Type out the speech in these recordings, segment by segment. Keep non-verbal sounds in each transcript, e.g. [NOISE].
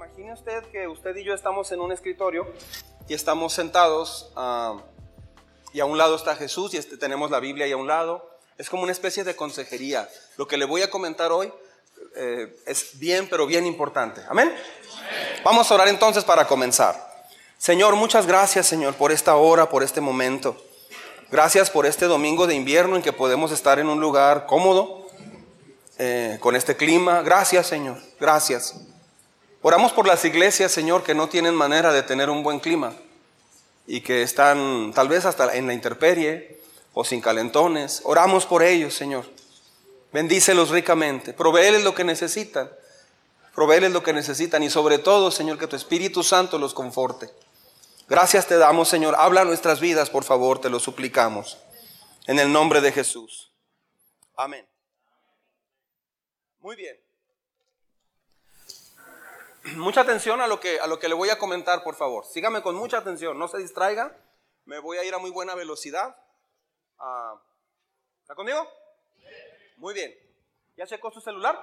imagine usted que usted y yo estamos en un escritorio y estamos sentados ah, y a un lado está Jesús y este, tenemos la Biblia y a un lado. Es como una especie de consejería. Lo que le voy a comentar hoy eh, es bien, pero bien importante. ¿Amén? Vamos a orar entonces para comenzar. Señor, muchas gracias, Señor, por esta hora, por este momento. Gracias por este domingo de invierno en que podemos estar en un lugar cómodo, eh, con este clima. Gracias, Señor. Gracias. Oramos por las iglesias, Señor, que no tienen manera de tener un buen clima y que están tal vez hasta en la intemperie o sin calentones. Oramos por ellos, Señor. Bendícelos ricamente. Provéeles lo que necesitan. Provéeles lo que necesitan y sobre todo, Señor, que tu Espíritu Santo los conforte. Gracias te damos, Señor. Habla nuestras vidas, por favor, te lo suplicamos. En el nombre de Jesús. Amén. Muy bien. [CLEARS THROAT] mucha atención a lo, que, a lo que le voy a comentar, por favor. Sígame con mucha atención, no se distraiga. Me voy a ir a muy buena velocidad. Ah, ¿Está conmigo? Muy bien. ¿Ya checó su celular?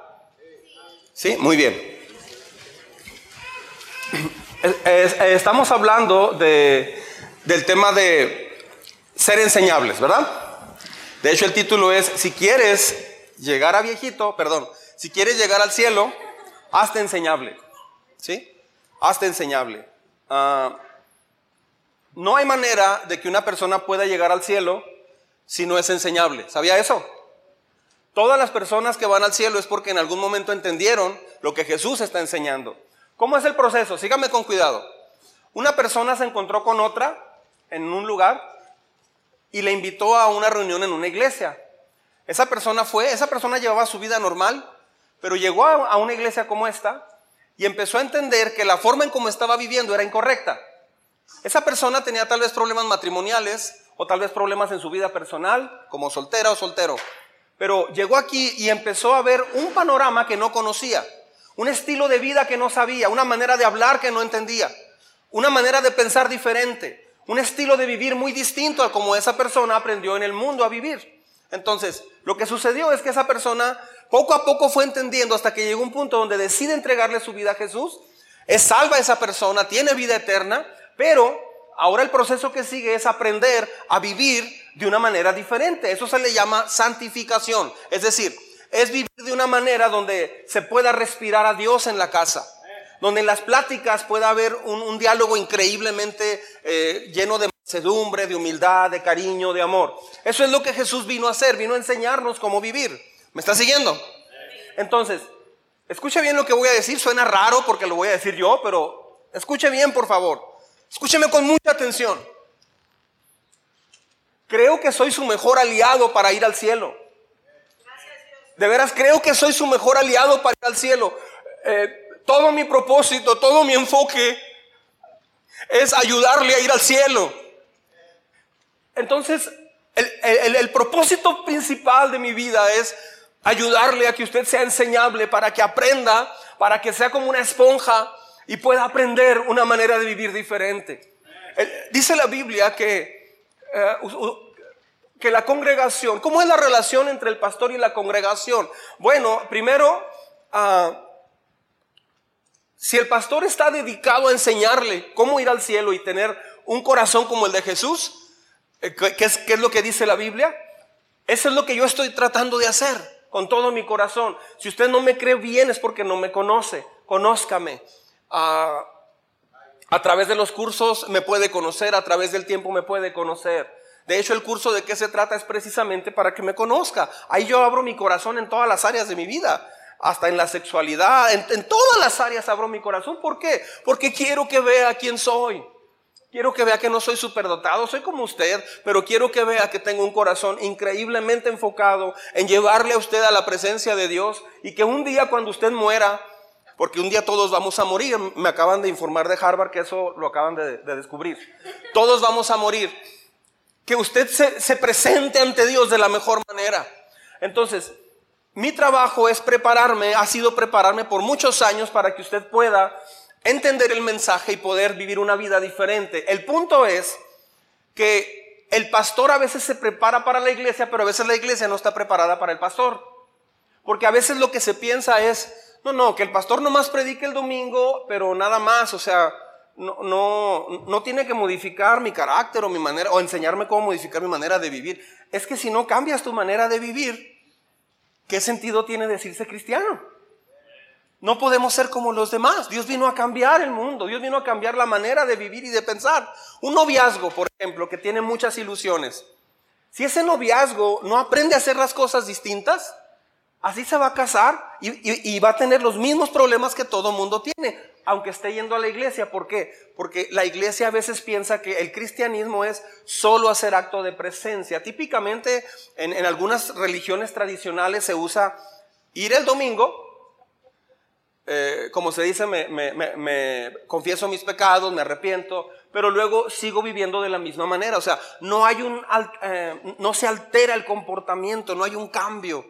Sí, muy bien. [CLEARS THROAT] Estamos hablando de, del tema de ser enseñables, ¿verdad? De hecho, el título es, si quieres llegar a viejito, perdón, si quieres llegar al cielo, hazte enseñable. ¿Sí? Hasta enseñable. Ah, no hay manera de que una persona pueda llegar al cielo si no es enseñable. ¿Sabía eso? Todas las personas que van al cielo es porque en algún momento entendieron lo que Jesús está enseñando. ¿Cómo es el proceso? Sígame con cuidado. Una persona se encontró con otra en un lugar y le invitó a una reunión en una iglesia. Esa persona fue, esa persona llevaba su vida normal, pero llegó a una iglesia como esta y empezó a entender que la forma en cómo estaba viviendo era incorrecta. Esa persona tenía tal vez problemas matrimoniales o tal vez problemas en su vida personal, como soltera o soltero. Pero llegó aquí y empezó a ver un panorama que no conocía, un estilo de vida que no sabía, una manera de hablar que no entendía, una manera de pensar diferente, un estilo de vivir muy distinto a como esa persona aprendió en el mundo a vivir. Entonces, lo que sucedió es que esa persona poco a poco fue entendiendo hasta que llegó un punto donde decide entregarle su vida a Jesús. Es salva a esa persona, tiene vida eterna, pero ahora el proceso que sigue es aprender a vivir de una manera diferente. Eso se le llama santificación. Es decir, es vivir de una manera donde se pueda respirar a Dios en la casa. Donde en las pláticas pueda haber un, diálogo increíblemente eh, lleno de sedumbre, de humildad, de cariño, de amor. Eso es lo que Jesús vino a hacer, vino a enseñarnos cómo vivir. ¿Me está siguiendo? Entonces, escuche bien lo que voy a decir. Suena raro porque lo voy a decir yo, pero escuche bien, por favor. Escúcheme con mucha atención. Creo que soy su mejor aliado para ir al cielo. De veras, creo que soy su mejor aliado para ir al cielo. Eh, todo mi propósito, todo mi enfoque es ayudarle a ir al cielo. Entonces, el, propósito principal de mi vida es ayudarle a que usted sea enseñable para que aprenda, para que sea como una esponja y pueda aprender una manera de vivir diferente. Dice la Biblia que, eh, que la congregación, ¿cómo es la relación entre el pastor y la congregación? Bueno, primero, ah, si el pastor está dedicado a enseñarle cómo ir al cielo y tener un corazón como el de Jesús, ¿qué es, qué es lo que dice la Biblia? Eso es lo que yo estoy tratando de hacer con todo mi corazón. Si usted no me cree bien es porque no me conoce. Conózcame. Ah, a través de los cursos me puede conocer, a través del tiempo me puede conocer. De hecho, el curso de qué se trata es precisamente para que me conozca. Ahí yo abro mi corazón en todas las áreas de mi vida, hasta en la sexualidad, en, en todas las áreas abro mi corazón. ¿Por qué? Porque quiero que vea quién soy. Quiero que vea que no soy superdotado, soy como usted, pero quiero que vea que tengo un corazón increíblemente enfocado en llevarle a usted a la presencia de Dios y que un día cuando usted muera, porque un día todos vamos a morir, me acaban de informar de Harvard que eso lo acaban de, descubrir, todos vamos a morir, que usted se, se presente ante Dios de la mejor manera. Entonces, mi trabajo es prepararme, ha sido prepararme por muchos años para que usted pueda entender el mensaje y poder vivir una vida diferente. El punto es que el pastor a veces se prepara para la iglesia, pero a veces la iglesia no está preparada para el pastor. Porque a veces lo que se piensa es, No, no, que el pastor nomás predique el domingo, pero nada más, o sea, no, no, no tiene que modificar mi carácter o mi manera, o enseñarme cómo modificar mi manera de vivir. Es que si no cambias tu manera de vivir, ¿qué sentido tiene decirse cristiano? No podemos ser como los demás. Dios vino a cambiar el mundo, Dios vino a cambiar la manera de vivir y de pensar. Un noviazgo, por ejemplo, que tiene muchas ilusiones. Si ese noviazgo no aprende a hacer las cosas distintas, Así se va a casar y, va a tener los mismos problemas que todo mundo tiene, aunque esté yendo a la iglesia. ¿Por qué? Porque la iglesia a veces piensa que el cristianismo es solo hacer acto de presencia. Típicamente en, algunas religiones tradicionales se usa ir el domingo, eh, como se dice, me, confieso mis pecados, me arrepiento, pero luego sigo viviendo de la misma manera. O sea, no hay un, eh, no se altera el comportamiento, no hay un cambio.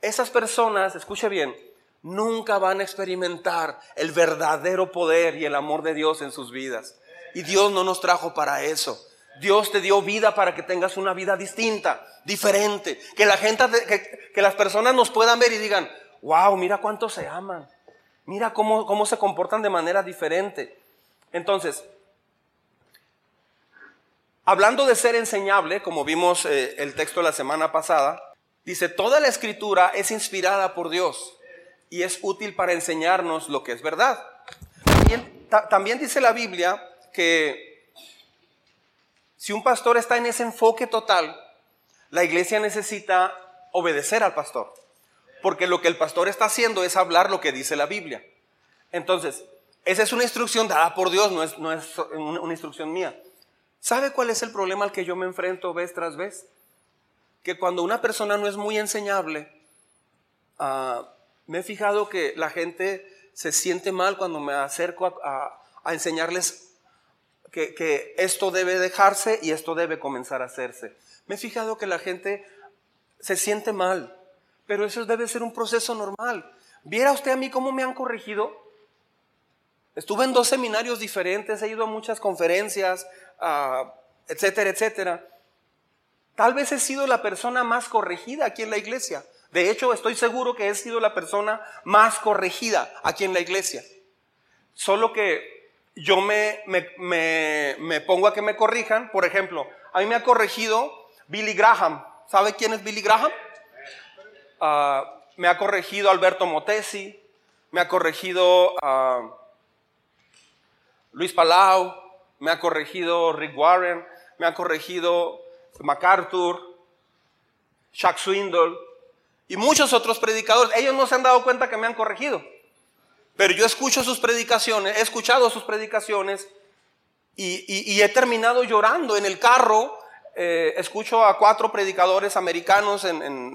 Esas personas, escuche bien, nunca van a experimentar el verdadero poder y el amor de Dios en sus vidas. Y Dios no nos trajo para eso. Dios te dio vida para que tengas una vida distinta, diferente. Que la gente, que, las personas nos puedan ver y digan, wow, mira cuánto se aman. Mira cómo, cómo se comportan de manera diferente. Entonces, hablando de ser enseñable, como vimos eh, el texto la semana pasada, Dice, toda la escritura es inspirada por Dios y es útil para enseñarnos lo que es verdad. También, dice la Biblia que si un pastor está en ese enfoque total, la iglesia necesita obedecer al pastor. Porque lo que el pastor está haciendo es hablar lo que dice la Biblia. Entonces, esa es una instrucción dada por Dios, no es, no es una instrucción mía. ¿Sabe cuál es el problema al que yo me enfrento vez tras vez? que cuando una persona no es muy enseñable, ah, me he fijado que la gente se siente mal cuando me acerco a, enseñarles que, que, esto debe dejarse y esto debe comenzar a hacerse. Me he fijado que la gente se siente mal, pero eso debe ser un proceso normal. ¿Viera usted a mí cómo me han corregido? Estuve en dos seminarios diferentes, he ido a muchas conferencias, etcétera, etcétera. Tal vez he sido la persona más corregida aquí en la iglesia. De hecho, estoy seguro que he sido la persona más corregida aquí en la iglesia. Solo que yo me, me, pongo a que me corrijan. Por ejemplo, a mí me ha corregido Billy Graham. ¿Sabe quién es Billy Graham? Ah, me ha corregido Alberto Motesi. Me ha corregido ah, Luis Palau. Me ha corregido Rick Warren. Me ha corregido MacArthur, Chuck Swindoll y muchos otros predicadores. Ellos no se han dado cuenta que me han corregido. Pero yo escucho sus predicaciones, he escuchado sus predicaciones y, he terminado llorando en el carro. Eh, escucho a cuatro predicadores americanos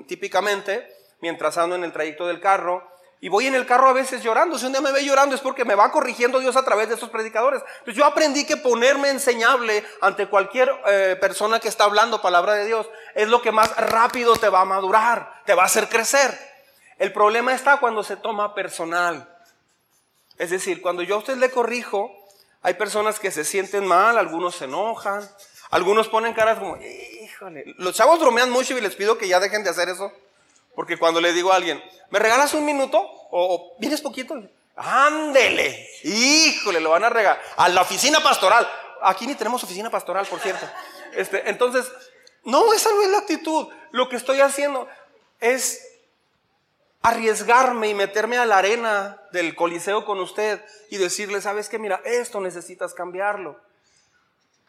típicamente mientras ando en el trayecto del carro y voy en el carro a veces llorando. Si un día me ve llorando es porque me va corrigiendo Dios a través de esos predicadores. Entonces yo aprendí que ponerme enseñable ante cualquier eh, persona que está hablando palabra de Dios es lo que más rápido te va a madurar, te va a hacer crecer. El problema está cuando se toma personal. Es decir, cuando yo a usted le corrijo, hay personas que se sienten mal, algunos se enojan, algunos ponen caras como, híjole, los chavos bromean mucho y les pido que ya dejen de hacer eso. Porque cuando le digo a alguien, ¿me regalas un minuto? ¿O, vienes poquito? Ándele, híjole, lo van a regalar. A la oficina pastoral. Aquí ni tenemos oficina pastoral, por cierto. [LAUGHS] Este, entonces, no, esa no es la actitud. Lo que estoy haciendo es arriesgarme y meterme a la arena del coliseo con usted y decirle, sabes que mira, esto necesitas cambiarlo.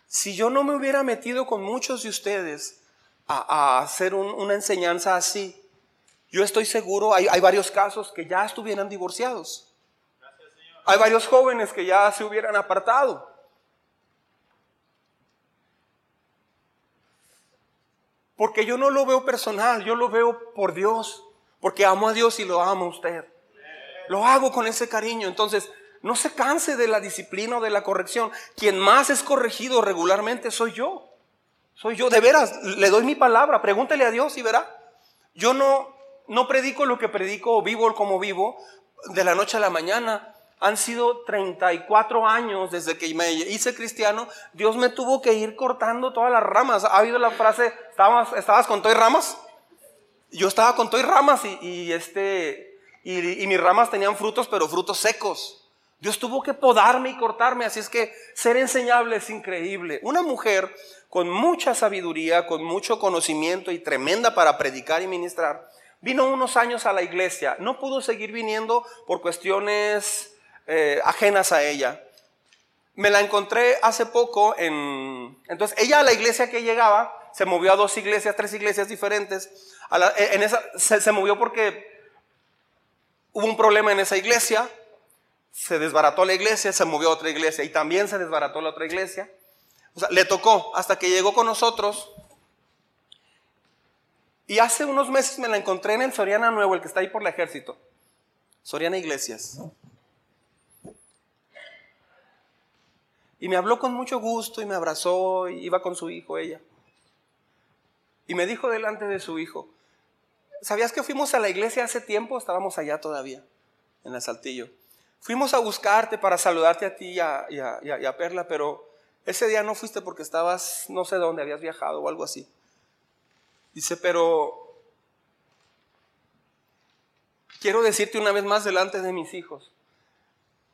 Si yo no me hubiera metido con muchos de ustedes a, hacer una enseñanza así, yo estoy seguro, hay, varios casos que ya estuvieran divorciados. Hay varios jóvenes que ya se hubieran apartado. Porque yo no lo veo personal, yo lo veo por Dios. Porque amo a Dios y lo amo a usted. Lo hago con ese cariño. Entonces, no se canse de la disciplina o de la corrección. Quien más es corregido regularmente soy yo. Soy yo. De veras, le doy mi palabra. Pregúntele a Dios y verá. Yo no, no predico lo que predico o vivo como vivo de la noche a la mañana. Han sido 34 años desde que me hice cristiano. Dios me tuvo que ir cortando todas las ramas. ¿Ha habido la frase, estabas, con todo y ramas? Yo estaba con todo y ramas y, este, y, y mis ramas tenían frutos, pero frutos secos. Dios tuvo que podarme y cortarme, así es que ser enseñable es increíble. Una mujer con mucha sabiduría, con mucho conocimiento y tremenda para predicar y ministrar, vino unos años a la iglesia. No pudo seguir viniendo por cuestiones eh, ajenas a ella. Me la encontré hace poco en... Entonces, ella a la iglesia que llegaba, se movió a dos iglesias, tres iglesias diferentes. en esa, se movió porque hubo un problema en esa iglesia, se desbarató la iglesia, se movió a otra iglesia y también se desbarató la otra iglesia. O sea, le tocó hasta que llegó con nosotros. Y hace unos meses me la encontré en el Soriana Nuevo, el que está ahí por el ejército. Soriana Iglesias. Y me habló con mucho gusto y me abrazó y iba con su hijo ella. Y me dijo delante de su hijo, ¿sabías que fuimos a la iglesia hace tiempo? Estábamos allá todavía, en el Saltillo. Fuimos a buscarte para saludarte a ti y a, Perla, pero ese día no fuiste porque estabas, no sé dónde, habías viajado o algo así. Dice, pero quiero decirte una vez más delante de mis hijos.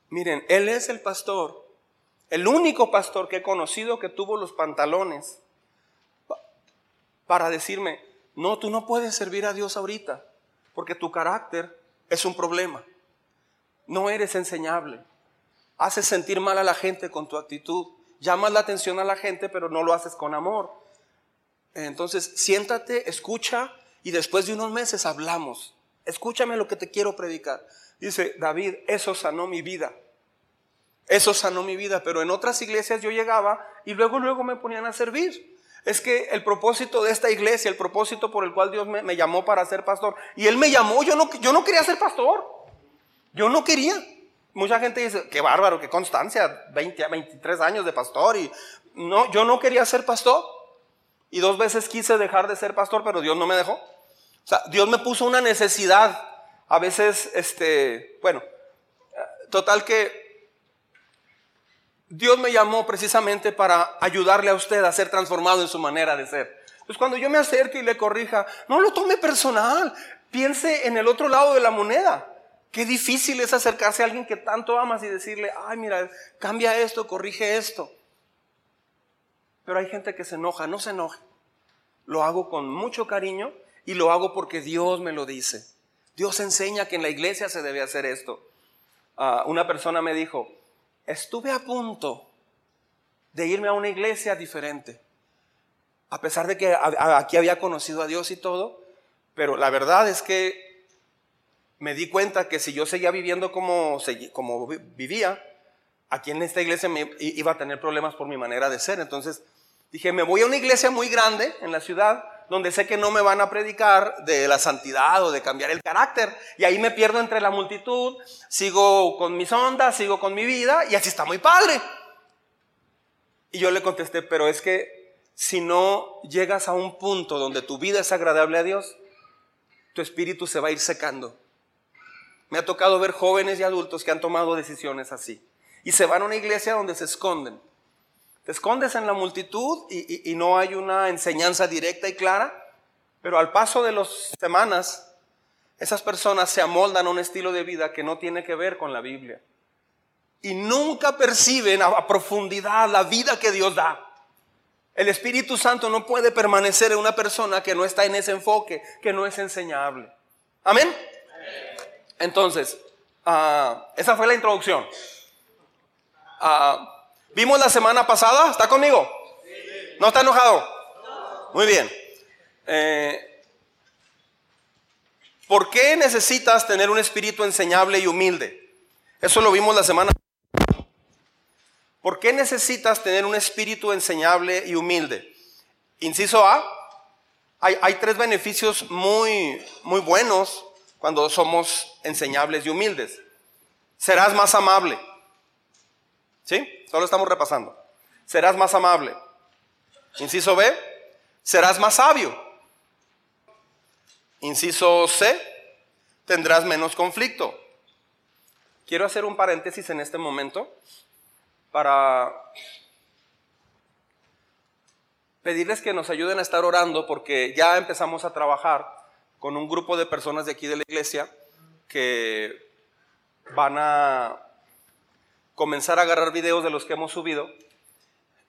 Miren, Él es el pastor, el único pastor que he conocido que tuvo los pantalones para decirme, no, tú no puedes servir a Dios ahorita, porque tu carácter es un problema. No eres enseñable. Haces sentir mal a la gente con tu actitud llamas la atención a la gente, pero no lo haces con amor. Entonces, siéntate, escucha y después de unos meses hablamos. Escúchame lo que te quiero predicar. Dice David, eso sanó mi vida. Eso sanó mi vida, pero en otras iglesias yo llegaba y luego, luego me ponían a servir. Es que el propósito de esta iglesia, el propósito por el cual Dios me, llamó para ser pastor, y Él me llamó, yo no, yo no quería ser pastor. Yo no quería. Mucha gente dice, qué bárbaro, qué constancia, 20 a 23 años de pastor. Y no, yo no quería ser pastor. Y dos veces quise dejar de ser pastor, pero Dios no me dejó. O sea, Dios me puso una necesidad. A veces, este, bueno, total que Dios me llamó precisamente para ayudarle a usted a ser transformado en su manera de ser. Pues cuando yo me acerque y le corrija, no lo tome personal. Piense en el otro lado de la moneda. Qué difícil es acercarse a alguien que tanto amas y decirle, ay, mira, cambia esto, corrige esto. Pero hay gente que se enoja, no se enoje. Lo hago con mucho cariño y lo hago porque Dios me lo dice. Dios enseña que en la iglesia se debe hacer esto. Ah, una persona me dijo, estuve a punto de irme a una iglesia diferente, a pesar de que aquí había conocido a Dios y todo, pero la verdad es que me di cuenta que si yo seguía viviendo como, como vivía, aquí en esta iglesia iba a tener problemas por mi manera de ser. Entonces dije, me voy a una iglesia muy grande en la ciudad, donde sé que no me van a predicar de la santidad o de cambiar el carácter. Y ahí me pierdo entre la multitud, sigo con mis ondas, sigo con mi vida, y así está muy padre. Y yo le contesté, pero es que si no llegas a un punto donde tu vida es agradable a Dios, tu espíritu se va a ir secando. Me ha tocado ver jóvenes y adultos que han tomado decisiones así. Y se van a una iglesia donde se esconden. Te escondes en la multitud y, no hay una enseñanza directa y clara, pero al paso de las semanas, esas personas se amoldan a un estilo de vida que no tiene que ver con la Biblia. Y nunca perciben a profundidad la vida que Dios da. El Espíritu Santo no puede permanecer en una persona que no está en ese enfoque, que no es enseñable. Amén. Entonces, ah, esa fue la introducción. Ah, vimos la semana pasada, ¿está conmigo? ¿No está enojado? Muy bien. Eh, ¿Por qué necesitas tener un espíritu enseñable y humilde? Eso lo vimos la semana pasada. ¿Por qué necesitas tener un espíritu enseñable y humilde? Inciso A, hay, hay tres beneficios muy, muy buenos cuando somos enseñables y humildes. Serás más amable. ¿Sí? Solo estamos repasando. Serás más amable. Inciso B, serás más sabio. Inciso C, tendrás menos conflicto. Quiero hacer un paréntesis en este momento para pedirles que nos ayuden a estar orando porque ya empezamos a trabajar con un grupo de personas de aquí de la iglesia que van a comenzar a agarrar videos de los que hemos subido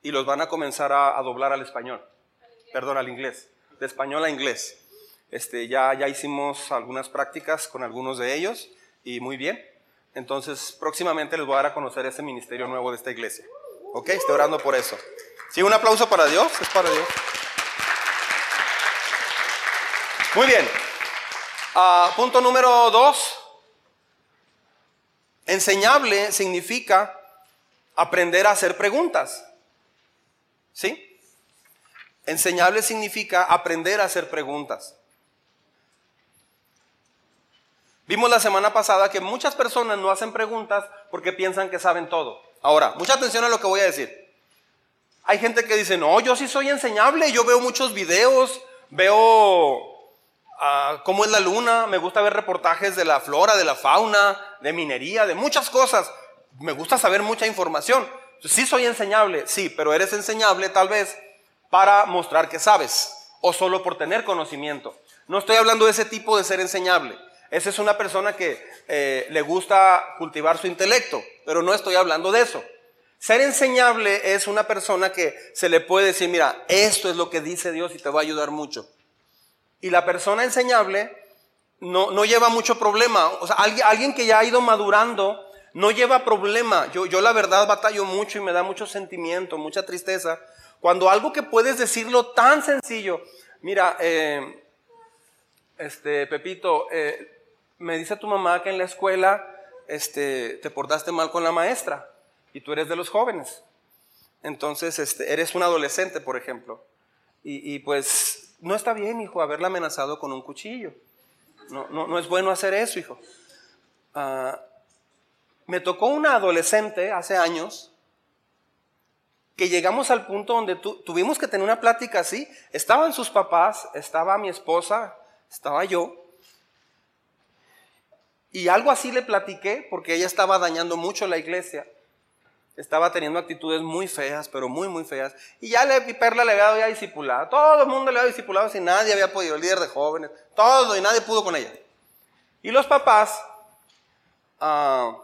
y los van a comenzar a, doblar al español, perdón, al inglés, de español a inglés. Este, ya, ya hicimos algunas prácticas con algunos de ellos y muy bien. Entonces, próximamente les voy a dar a conocer ese ministerio nuevo de esta iglesia. ¿Ok? Estoy orando por eso. Sí, un aplauso para Dios, es para Dios. Muy bien. Ah, punto número dos. Enseñable significa aprender a hacer preguntas. ¿Sí? Enseñable significa aprender a hacer preguntas. Vimos la semana pasada que muchas personas no hacen preguntas porque piensan que saben todo. Ahora, mucha atención a lo que voy a decir. Hay gente que dice, no, yo sí soy enseñable, yo veo muchos videos, veo ah, cómo es la luna, me gusta ver reportajes de la flora, de la fauna, de minería, de muchas cosas. Me gusta saber mucha información. Sí soy enseñable, sí, pero eres enseñable tal vez para mostrar que sabes o solo por tener conocimiento. No estoy hablando de ese tipo de ser enseñable. Esa es una persona que eh, le gusta cultivar su intelecto, pero no estoy hablando de eso. Ser enseñable es una persona que se le puede decir, mira, esto es lo que dice Dios y te va a ayudar mucho. Y la persona enseñable no, no lleva mucho problema. O sea, alguien, alguien, que ya ha ido madurando no lleva problema. Yo, yo la verdad batallo mucho y me da mucho sentimiento, mucha tristeza. Cuando algo que puedes decirlo tan sencillo, mira, eh, este, Pepito, eh, me dice tu mamá que en la escuela este, te portaste mal con la maestra y tú eres de los jóvenes. Entonces, este, eres un adolescente, por ejemplo. Y, pues no está bien, hijo, haberla amenazado con un cuchillo. No, no, es bueno hacer eso, hijo. Ah, me tocó una adolescente hace años que llegamos al punto donde tuvimos que tener una plática así. Estaban sus papás, estaba mi esposa, estaba yo. Y algo así le platiqué porque ella estaba dañando mucho la iglesia. Estaba teniendo actitudes muy feas, pero muy, muy feas. Y ya le, Perla le había dado ya discipulado. Todo el mundo le había discipulado si nadie había podido, el líder de jóvenes, todo, y nadie pudo con ella. Y los papás, ah,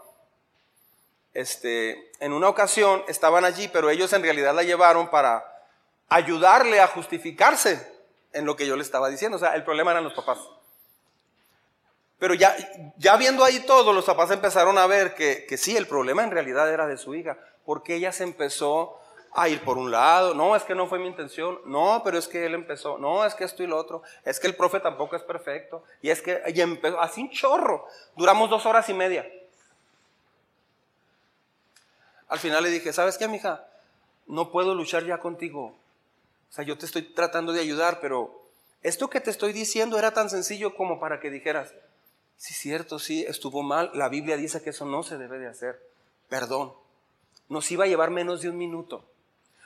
este, en una ocasión estaban allí, pero ellos en realidad la llevaron para ayudarle a justificarse en lo que yo le estaba diciendo. O sea, el problema eran los papás. Pero ya, ya viendo ahí todo, los papás empezaron a ver que, que sí, el problema en realidad era de su hija, porque ella se empezó a ir por un lado, no, es que no fue mi intención, no, pero es que él empezó, no, es que esto y lo otro, es que el profe tampoco es perfecto, y es que y empezó, así un chorro, duramos dos horas y media. Al final le dije, ¿sabes qué, mija? No puedo luchar ya contigo. O sea, yo te estoy tratando de ayudar, pero esto que te estoy diciendo era tan sencillo como para que dijeras, Sí, cierto, sí, estuvo mal. La Biblia dice que eso no se debe de hacer. Perdón. Nos iba a llevar menos de un minuto.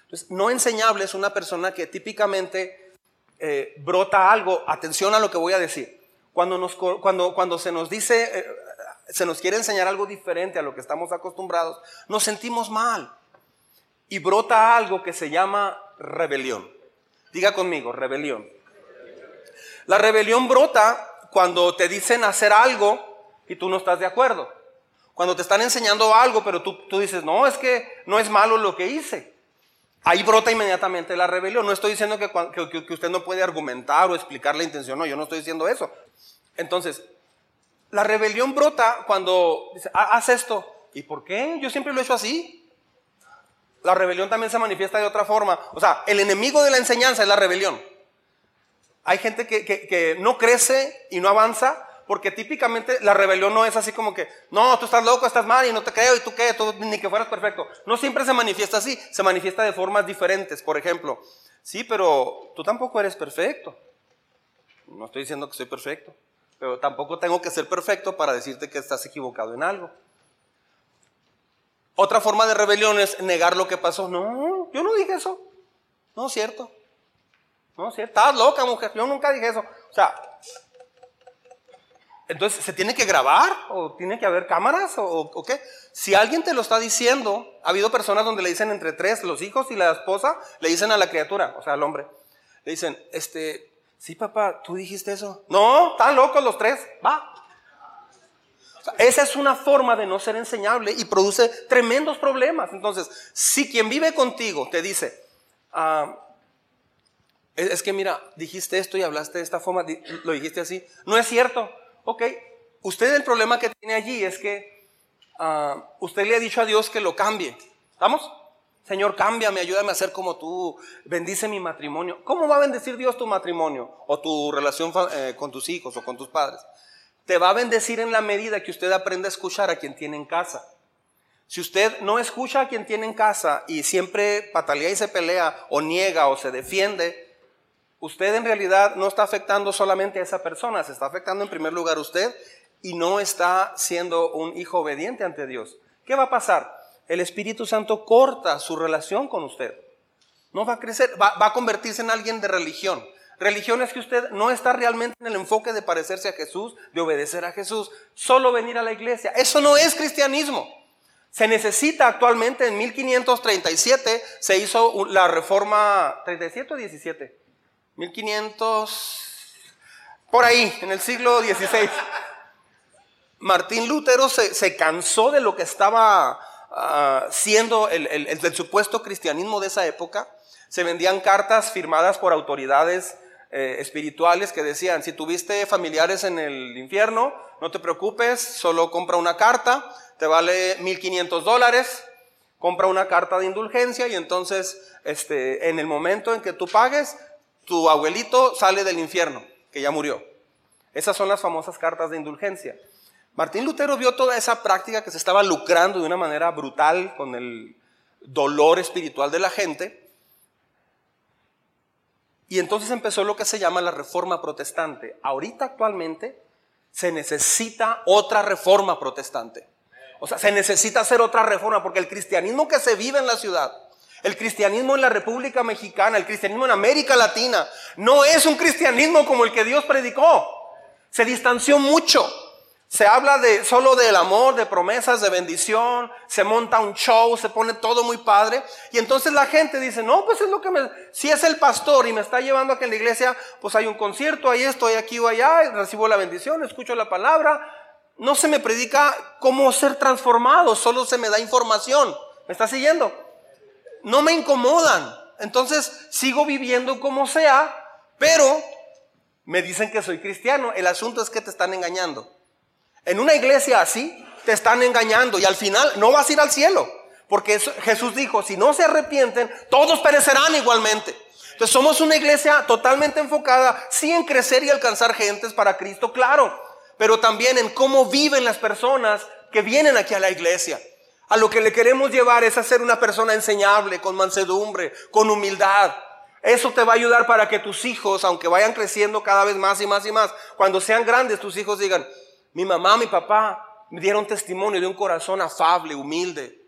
Entonces, no enseñable es una persona que típicamente eh, brota algo. Atención a lo que voy a decir. Cuando, nos, cuando, cuando se nos dice, eh, se nos quiere enseñar algo diferente a lo que estamos acostumbrados, nos sentimos mal. Y brota algo que se llama rebelión. Diga conmigo, rebelión. La rebelión brota cuando te dicen hacer algo y tú no estás de acuerdo. Cuando te están enseñando algo, pero tú, tú dices, no, es que no es malo lo que hice. Ahí brota inmediatamente la rebelión. No estoy diciendo que, que, que usted no puede argumentar o explicar la intención, no, yo no estoy diciendo eso. Entonces, la rebelión brota cuando dice, haz esto. ¿Y por qué? Yo siempre lo he hecho así. La rebelión también se manifiesta de otra forma. O sea, el enemigo de la enseñanza es la rebelión. Hay gente que, no crece y no avanza porque típicamente la rebelión no es así como que, no, tú estás loco, estás mal y no te creo y tú qué, ni que fueras perfecto. No siempre se manifiesta así, se manifiesta de formas diferentes. Por ejemplo, sí, pero tú tampoco eres perfecto. No estoy diciendo que soy perfecto, pero tampoco tengo que ser perfecto para decirte que estás equivocado en algo. Otra forma de rebelión es negar lo que pasó. No, yo no dije eso. No es cierto. No, sí, estás loca, mujer. Yo nunca dije eso. O sea, entonces, ¿se tiene que grabar? ¿O tiene que haber cámaras? ¿O, qué? Si alguien te lo está diciendo, ha habido personas donde le dicen entre tres, los hijos y la esposa, le dicen a la criatura, o sea, al hombre, le dicen, este, sí, papá, ¿tú dijiste eso? No, están locos los tres, va. Esa es una forma de no ser enseñable y produce tremendos problemas. Entonces, si quien vive contigo te dice, ah, es que mira, dijiste esto y hablaste de esta forma, lo dijiste así, no es cierto. Ok, usted el problema que tiene allí es que ah, usted le ha dicho a Dios que lo cambie. ¿Estamos? Señor, cámbiame, ayúdame a ser como tú, bendice mi matrimonio. ¿Cómo va a bendecir Dios tu matrimonio o tu relación eh, con tus hijos o con tus padres? Te va a bendecir en la medida que usted aprenda a escuchar a quien tiene en casa. Si usted no escucha a quien tiene en casa y siempre patalea y se pelea o niega o se defiende, usted en realidad no está afectando solamente a esa persona, se está afectando en primer lugar usted y no está siendo un hijo obediente ante Dios. ¿Qué va a pasar? El Espíritu Santo corta su relación con usted. No va a crecer, va, va a convertirse en alguien de religión. Religión es que usted no está realmente en el enfoque de parecerse a Jesús, de obedecer a Jesús, solo venir a la iglesia. Eso no es cristianismo. Se necesita actualmente, en 1537 se hizo la reforma, 37 o 17, 1500, por ahí, en el siglo XVI. Martín Lutero se, cansó de lo que estaba ah, siendo el, el supuesto cristianismo de esa época. Se vendían cartas firmadas por autoridades eh, espirituales que decían, si tuviste familiares en el infierno, no te preocupes, solo compra una carta, te vale 1.500 dólares, compra una carta de indulgencia y entonces este, en el momento en que tú pagues, tu abuelito sale del infierno, que ya murió. Esas son las famosas cartas de indulgencia. Martín Lutero vio toda esa práctica que se estaba lucrando de una manera brutal con el dolor espiritual de la gente y entonces empezó lo que se llama la reforma protestante. Ahorita actualmente se necesita otra reforma protestante. O sea, se necesita hacer otra reforma porque el cristianismo que se vive en la ciudad, el cristianismo en la República Mexicana, el cristianismo en América Latina, no es un cristianismo como el que Dios predicó. Se distanció mucho. Se habla de solo del amor, de promesas, de bendición, se monta un show, se pone todo muy padre. Y entonces la gente dice, no, pues es lo que me, si es el pastor y me está llevando a que en la iglesia, pues hay un concierto, hay esto, hay aquí o allá, recibo la bendición, escucho la palabra. No se me predica cómo ser transformado, solo se me da información. ¿Me está siguiendo? No me incomodan. Entonces sigo viviendo como sea, pero me dicen que soy cristiano. El asunto es que te están engañando. En una iglesia así te están engañando y al final no vas a ir al cielo. Porque Jesús dijo, si no se arrepienten, todos perecerán igualmente. Entonces somos una iglesia totalmente enfocada, sí en crecer y alcanzar gentes para Cristo, claro, pero también en cómo viven las personas que vienen aquí a la iglesia. A lo que le queremos llevar es a ser una persona enseñable, con mansedumbre, con humildad. Eso te va a ayudar para que tus hijos, aunque vayan creciendo cada vez más y más y más, cuando sean grandes, tus hijos digan, mi mamá, mi papá me dieron testimonio de un corazón afable, humilde.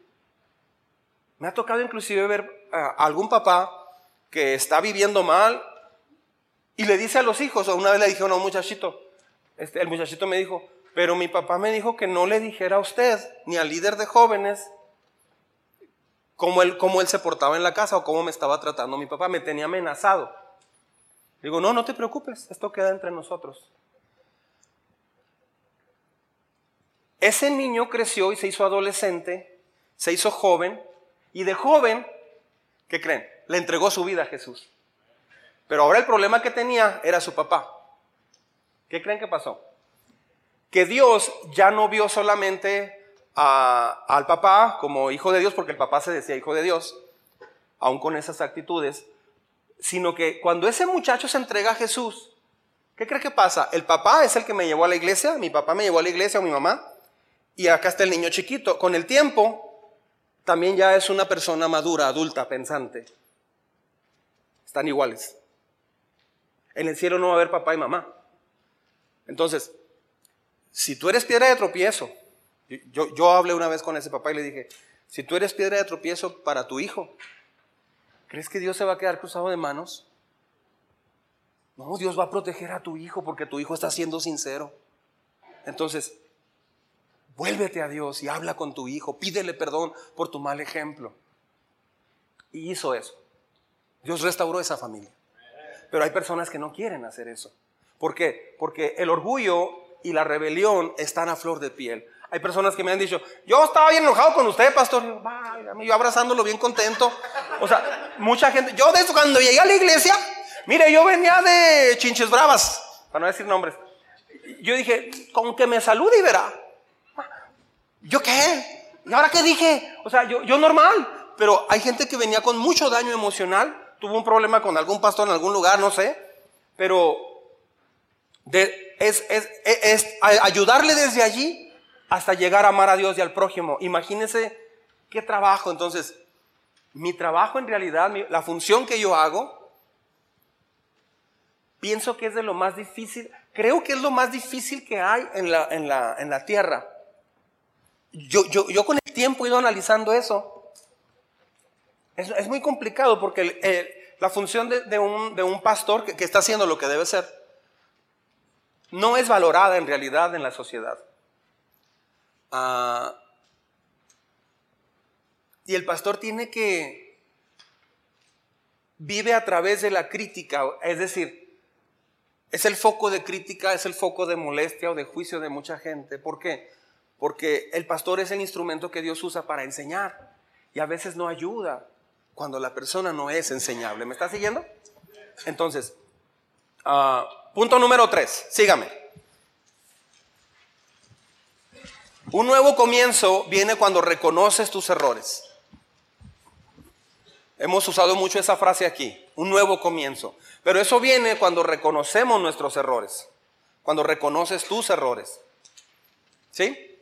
Me ha tocado inclusive ver a algún papá que está viviendo mal y le dice a los hijos, o una vez le dijeron a un muchachito, este, el muchachito me dijo, pero mi papá me dijo que no le dijera a usted, ni al líder de jóvenes, cómo él, cómo él se portaba en la casa o cómo me estaba tratando mi papá, me tenía amenazado. Digo, no, no te preocupes, esto queda entre nosotros. Ese niño creció y se hizo adolescente, se hizo joven, y de joven, ¿qué creen? Le entregó su vida a Jesús. Pero ahora el problema que tenía era su papá. ¿Qué creen que pasó? Que Dios ya no vio solamente al papá como hijo de Dios, porque el papá se decía hijo de Dios, aún con esas actitudes, sino que cuando ese muchacho se entrega a Jesús, ¿qué cree que pasa? El papá es el que me llevó a la iglesia, mi papá me llevó a la iglesia o mi mamá, y acá está el niño chiquito. Con el tiempo, también ya es una persona madura, adulta, pensante. Están iguales. En el cielo no va a haber papá y mamá. Entonces, si tú eres piedra de tropiezo, yo, yo hablé una vez con ese papá y le dije, si tú eres piedra de tropiezo para tu hijo, ¿crees que Dios se va a quedar cruzado de manos? No, Dios va a proteger a tu hijo porque tu hijo está siendo sincero. Entonces, Vuélvete a Dios y habla con tu hijo, pídele perdón por tu mal ejemplo. Y hizo eso. Dios restauró esa familia. Pero hay personas que no quieren hacer eso. ¿Por qué? Porque el orgullo y la rebelión están a flor de piel. Hay personas que me han dicho, yo estaba bien enojado con usted, pastor. Yo abrazándolo bien contento. O sea, mucha gente, yo de eso cuando llegué a la iglesia, mire, yo venía de Chinches Bravas, para no decir nombres. Yo dije, con que me salude y verá. ¿Yo qué? ¿Y ahora qué dije? O sea, yo, yo normal. Pero hay gente que venía con mucho daño emocional, tuvo un problema con algún pastor en algún lugar, no sé. Pero de, es, ayudarle desde allí hasta llegar a amar a Dios y al prójimo. Imagínense qué trabajo. Entonces, mi trabajo en realidad, la función que yo hago, pienso que es de lo más difícil, creo que es lo más difícil que hay en la, en la, en la tierra. Yo, yo, yo, con el tiempo he ido analizando eso. Es, es muy complicado porque la función de, un, de un, pastor que, que está haciendo lo que debe ser no es valorada en realidad en la sociedad. Ah, y el pastor tiene que vive a través de la crítica, es decir, es el foco de crítica, es el foco de molestia o de juicio de mucha gente. ¿Por qué? Porque el pastor es el instrumento que Dios usa para enseñar y a veces no ayuda cuando la persona no es enseñable. ¿Me está siguiendo? Entonces, ah, punto número tres, sígame. Un nuevo comienzo viene cuando reconoces tus errores. Hemos usado mucho esa frase aquí, un nuevo comienzo. Pero eso viene cuando reconocemos nuestros errores, cuando reconoces tus errores. ¿Sí?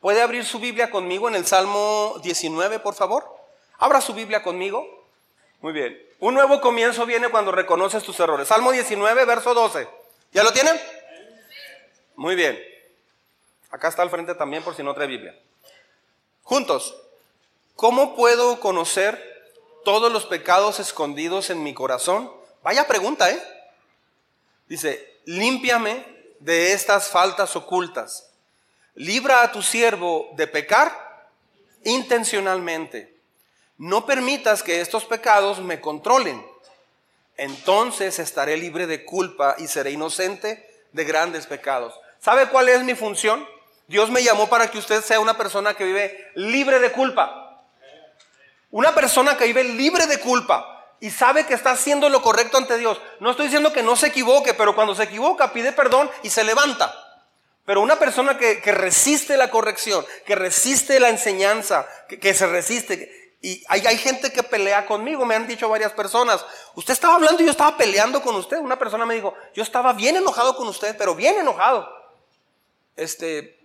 ¿Puede abrir su Biblia conmigo en el Salmo 19, por favor? Abra su Biblia conmigo. Muy bien. Un nuevo comienzo viene cuando reconoces tus errores. Salmo 19, verso 12. ¿Ya lo tienen? Muy bien. Acá está al frente también por si no trae Biblia. Juntos, ¿cómo puedo conocer todos los pecados escondidos en mi corazón? Vaya pregunta, ¿eh? Dice, límpiame de estas faltas ocultas. Libra a tu siervo de pecar intencionalmente. No permitas que estos pecados me controlen. Entonces estaré libre de culpa y seré inocente de grandes pecados. ¿Sabe cuál es mi función? Dios me llamó para que usted sea una persona que vive libre de culpa. Una persona que vive libre de culpa y sabe que está haciendo lo correcto ante Dios. No estoy diciendo que no se equivoque, pero cuando se equivoca pide perdón y se levanta. Pero una persona que, resiste la corrección, que resiste la enseñanza, que, se resiste. Y hay, gente que pelea conmigo, me han dicho varias personas. Usted estaba hablando y yo estaba peleando con usted. Una persona me dijo, yo estaba bien enojado con usted, pero bien enojado. Este,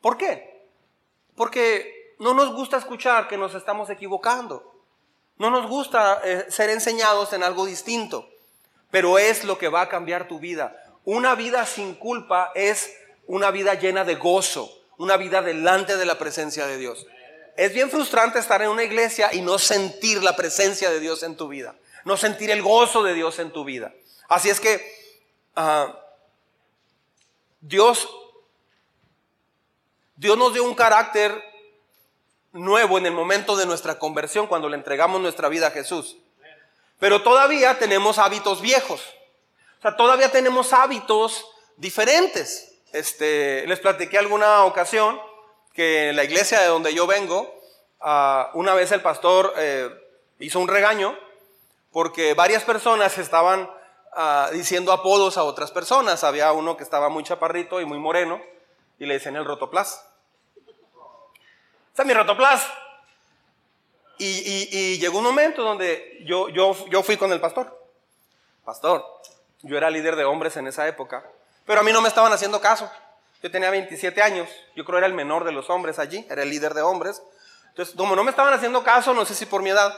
¿Por qué? Porque no nos gusta escuchar que nos estamos equivocando. No nos gusta eh, ser enseñados en algo distinto. Pero es lo que va a cambiar tu vida. Una vida sin culpa es una vida llena de gozo, una vida delante de la presencia de Dios. Es bien frustrante estar en una iglesia y no sentir la presencia de Dios en tu vida, no sentir el gozo de Dios en tu vida. Así es que ah, Dios Dios nos dio un carácter nuevo en el momento de nuestra conversión, cuando le entregamos nuestra vida a Jesús. Pero todavía tenemos hábitos viejos. O sea, todavía tenemos hábitos diferentes. Este, les platiqué alguna ocasión que en la iglesia de donde yo vengo, ah, una vez el pastor eh, hizo un regaño porque varias personas estaban ah, diciendo apodos a otras personas. Había uno que estaba muy chaparrito y muy moreno y le decían el rotoplas. Está mi rotoplas. Y, llegó un momento donde yo fui con el pastor. Pastor, yo era líder de hombres en esa época, pero a mí no me estaban haciendo caso. Yo tenía 27 años, yo creo era el menor de los hombres allí, era el líder de hombres. Entonces, como no me estaban haciendo caso, no sé si por mi edad,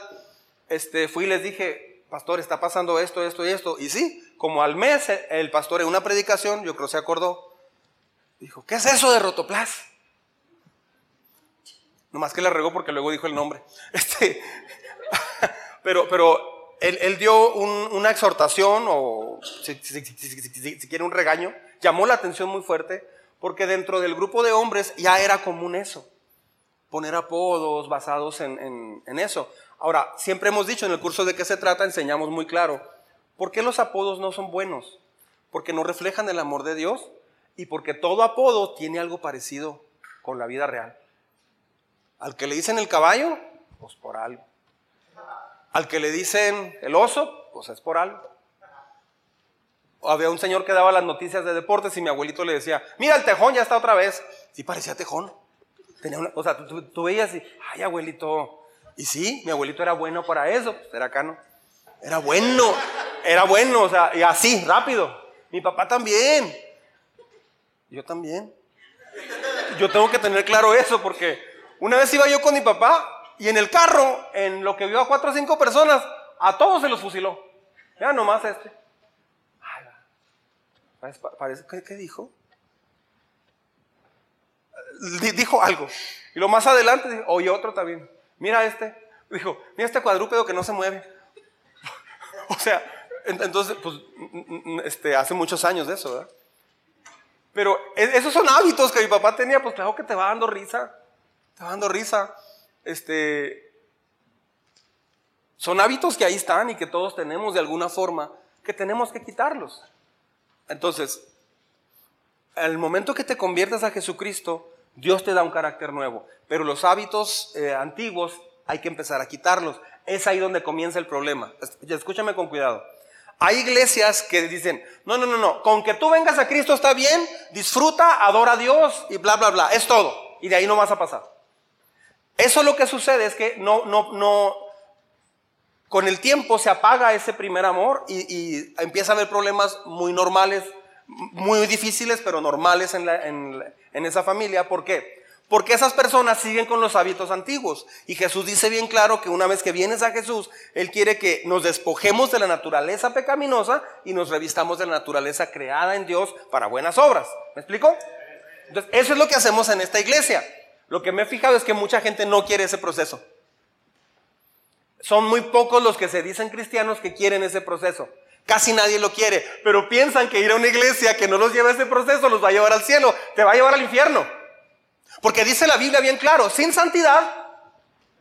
este, fui y les dije, pastor, está pasando esto, esto y esto. Y sí, como al mes el pastor en una predicación, yo creo se acordó, Dijo, ¿qué es eso de rotoplas? Nomás que le regó porque luego dijo el nombre. [LAUGHS] Este, [LAUGHS] pero, pero él, dio una exhortación o si, quiere un regaño. Llamó la atención muy fuerte porque dentro del grupo de hombres ya era común eso. Poner apodos basados en, en eso. Ahora, siempre hemos dicho en el curso de qué se trata, enseñamos muy claro. ¿Por qué los apodos no son buenos? Porque no reflejan el amor de Dios y porque todo apodo tiene algo parecido con la vida real. Al que le dicen el caballo, pues por algo. Al que le dicen el oso, pues es por algo. Había un señor que daba las noticias de deportes y mi abuelito le decía, mira el tejón ya está otra vez. Sí parecía tejón. Tenía una, o sea, tú, veías y, ay abuelito. Y sí, mi abuelito era bueno para eso, pues, era cano. Era bueno, era bueno, o sea, y así, rápido. Mi papá también. Yo también. Yo tengo que tener claro eso porque una vez iba yo con mi papá y en el carro, en lo que vio a cuatro o cinco personas, a todos se los fusiló. Ya nomás este. Parece, ¿qué, dijo? Dijo algo. Y lo más adelante, oye otro también. Mira este. Dijo, mira este cuadrúpedo que no se mueve. [LAUGHS] o sea, entonces, pues, este, hace muchos años de eso, ¿verdad? Pero e, esos son hábitos que mi papá tenía, pues claro que te va dando risa. Te va dando risa. Este, son hábitos que ahí están y que todos tenemos de alguna forma, que tenemos que quitarlos. Entonces, al momento que te conviertas a Jesucristo, Dios te da un carácter nuevo, pero los hábitos eh, antiguos hay que empezar a quitarlos. Es ahí donde comienza el problema. Escúchame con cuidado. Hay iglesias que dicen, no, no, no, no, con que tú vengas a Cristo está bien, disfruta, adora a Dios y bla, bla, bla, es todo. Y de ahí no vas a pasar. Eso lo que sucede es que no, no, no, con el tiempo se apaga ese primer amor y, empieza a haber problemas muy normales, muy difíciles, pero normales en, en esa familia. ¿Por qué? Porque esas personas siguen con los hábitos antiguos. Y Jesús dice bien claro que una vez que vienes a Jesús, Él quiere que nos despojemos de la naturaleza pecaminosa y nos revistamos de la naturaleza creada en Dios para buenas obras. ¿Me explico? Entonces, eso es lo que hacemos en esta iglesia. Lo que me he fijado es que mucha gente no quiere ese proceso. Son muy pocos los que se dicen cristianos que quieren ese proceso. Casi nadie lo quiere, pero piensan que ir a una iglesia que no los lleva a ese proceso los va a llevar al cielo, te va a llevar al infierno. Porque dice la Biblia bien claro, sin santidad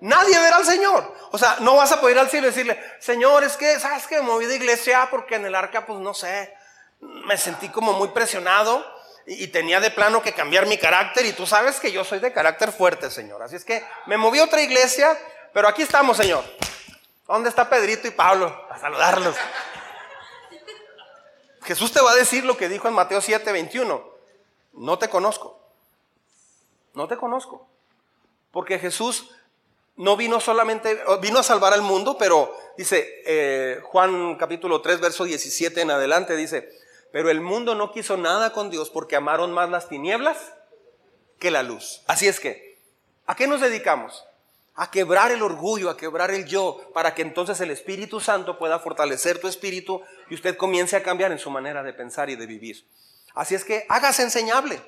nadie verá al Señor. O sea, no vas a poder ir al cielo y decirle, Señor, es que, ¿sabes que Me moví de iglesia porque en el arca, pues no sé, me sentí como muy presionado y, y tenía de plano que cambiar mi carácter y tú sabes que yo soy de carácter fuerte, Señor. Así es que me moví a otra iglesia pero aquí estamos, Señor. ¿Dónde está Pedrito y Pablo? A saludarlos. Jesús te va a decir lo que dijo en Mateo 7, 21. No te conozco. No te conozco. Porque Jesús no vino solamente, vino a salvar al mundo, pero dice eh, Juan capítulo 3, verso 17 en adelante, dice, pero el mundo no quiso nada con Dios porque amaron más las tinieblas que la luz. Así es que, ¿a qué nos dedicamos? A quebrar el orgullo, a quebrar el yo, para que entonces el Espíritu Santo pueda fortalecer tu espíritu y usted comience a cambiar en su manera de pensar y de vivir. Así es que hágase enseñable.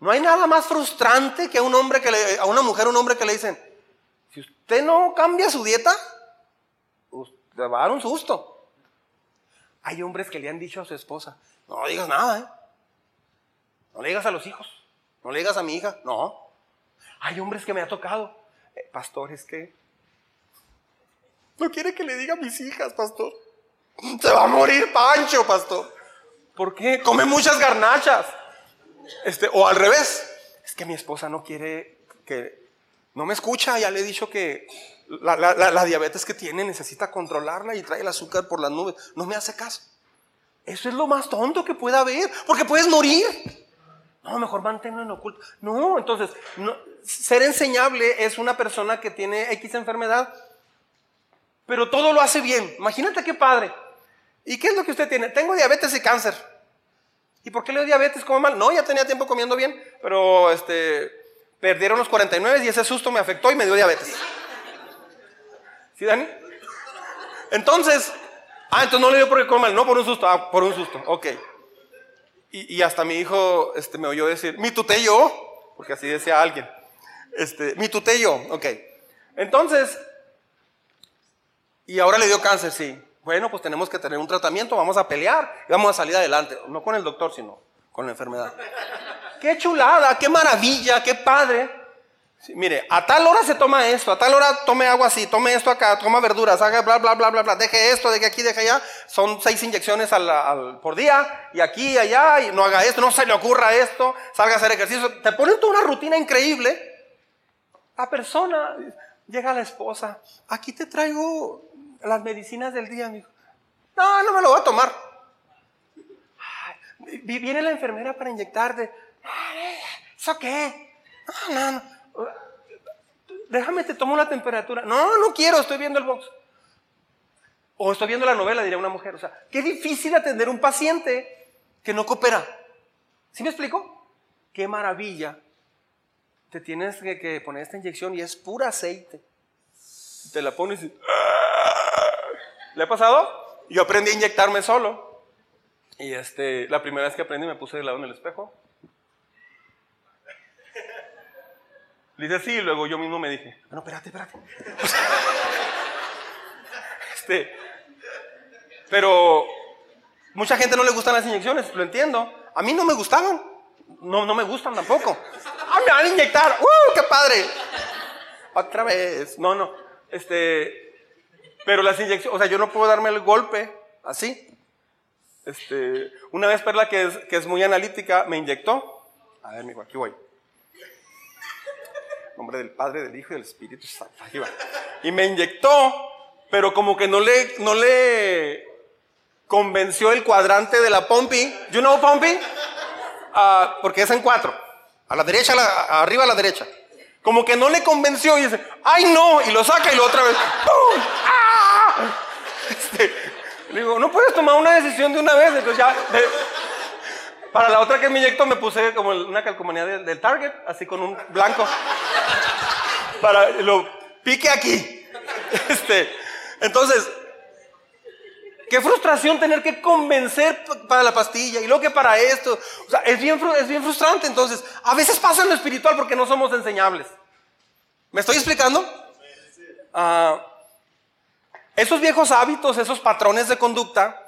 No hay nada más frustrante que a un hombre que le, a una mujer, un hombre que le dicen, si usted no cambia su dieta, usted va a dar un susto. Hay hombres que le han dicho a su esposa, no digas nada, ¿eh? no le digas a los hijos, no le digas a mi hija, no. Hay hombres que me ha tocado, pastor, es que no quiere que le diga a mis hijas, pastor. Se va a morir Pancho, pastor. ¿Por qué? Come muchas garnachas. Este, o al revés. Es que mi esposa no quiere que... No me escucha, ya le he dicho que la, la diabetes que tiene necesita controlarla y trae el azúcar por las nubes. No me hace caso. Eso es lo más tonto que pueda haber, porque puedes morir. No, mejor manténlo en oculto. No, entonces, ser enseñable es una persona que tiene X enfermedad, pero todo lo hace bien. Imagínate qué padre. ¿Y qué es lo que usted tiene? Tengo diabetes y cáncer. ¿Y por qué le dio diabetes? ¿Come mal? No, ya tenía tiempo comiendo bien, pero este, perdieron los 49 y ese susto me afectó y me dio diabetes. ¿Sí, Dani? Entonces, ah, entonces no le dio porque come mal, no por un susto, ah, por un susto, ok. Y, hasta mi hijo este, me oyó decir, mi yo, porque así decía alguien. Este, mi yo, ok. Entonces, y ahora le dio cáncer, sí. Bueno, pues tenemos que tener un tratamiento, vamos a pelear y vamos a salir adelante. No con el doctor, sino con la enfermedad. Qué chulada, qué maravilla, qué padre. Mire, a tal hora se toma esto, a tal hora tome agua así, tome esto acá, toma verduras, haga bla, bla, bla, bla, bla, deje esto, deje aquí, deje allá. Son seis inyecciones por día, y aquí allá, y no haga esto, no se le ocurra esto, salga a hacer ejercicio. Te ponen toda una rutina increíble. La persona, llega la esposa, aquí te traigo las medicinas del día, amigo. No, no me lo voy a tomar. viene la enfermera para inyectarte. ¿Eso qué? No, no, no déjame te tomo la temperatura. No, no quiero, estoy viendo el box. O estoy viendo la novela, diría una mujer. O sea, qué difícil atender un paciente que no coopera. ¿Sí me explico? Qué maravilla. Te tienes que, poner esta inyección y es pura aceite. Te la pones y... ¿Le ha pasado? Yo aprendí a inyectarme solo. Y este, la primera vez que aprendí me puse de lado en el espejo Le dice sí, y luego yo mismo me dije, no, espérate, espérate. [LAUGHS] este, pero mucha gente no le gustan las inyecciones, lo entiendo. A mí no me gustaban, no, no me gustan tampoco. Ah, me van a inyectar, ¡uh, qué padre! Otra vez, no, no. Este, pero las inyecciones, o sea, yo no puedo darme el golpe así. Este, una vez Perla, que es, que es muy analítica, me inyectó. A ver, mijo, aquí voy nombre del Padre, del Hijo y del Espíritu Santo. Y me inyectó, pero como que no le, no le convenció el cuadrante de la Pompi. You know Pompi? Ah, porque es en cuatro. A la derecha, arriba a la derecha. Como que no le convenció y dice, ¡ay no! Y lo saca y lo otra vez. ¡Ah! Este, le digo, no puedes tomar una decisión de una vez. Entonces ya, para la otra que me inyectó me puse como una calcomanía del, Target, así con un blanco. Para lo pique aquí. [LAUGHS] Este, entonces, qué frustración tener que convencer para la pastilla y luego que para esto. O sea, es bien, es bien frustrante. Entonces, a veces pasa en lo espiritual porque no somos enseñables. ¿Me estoy explicando? Ah, esos viejos hábitos, esos patrones de conducta,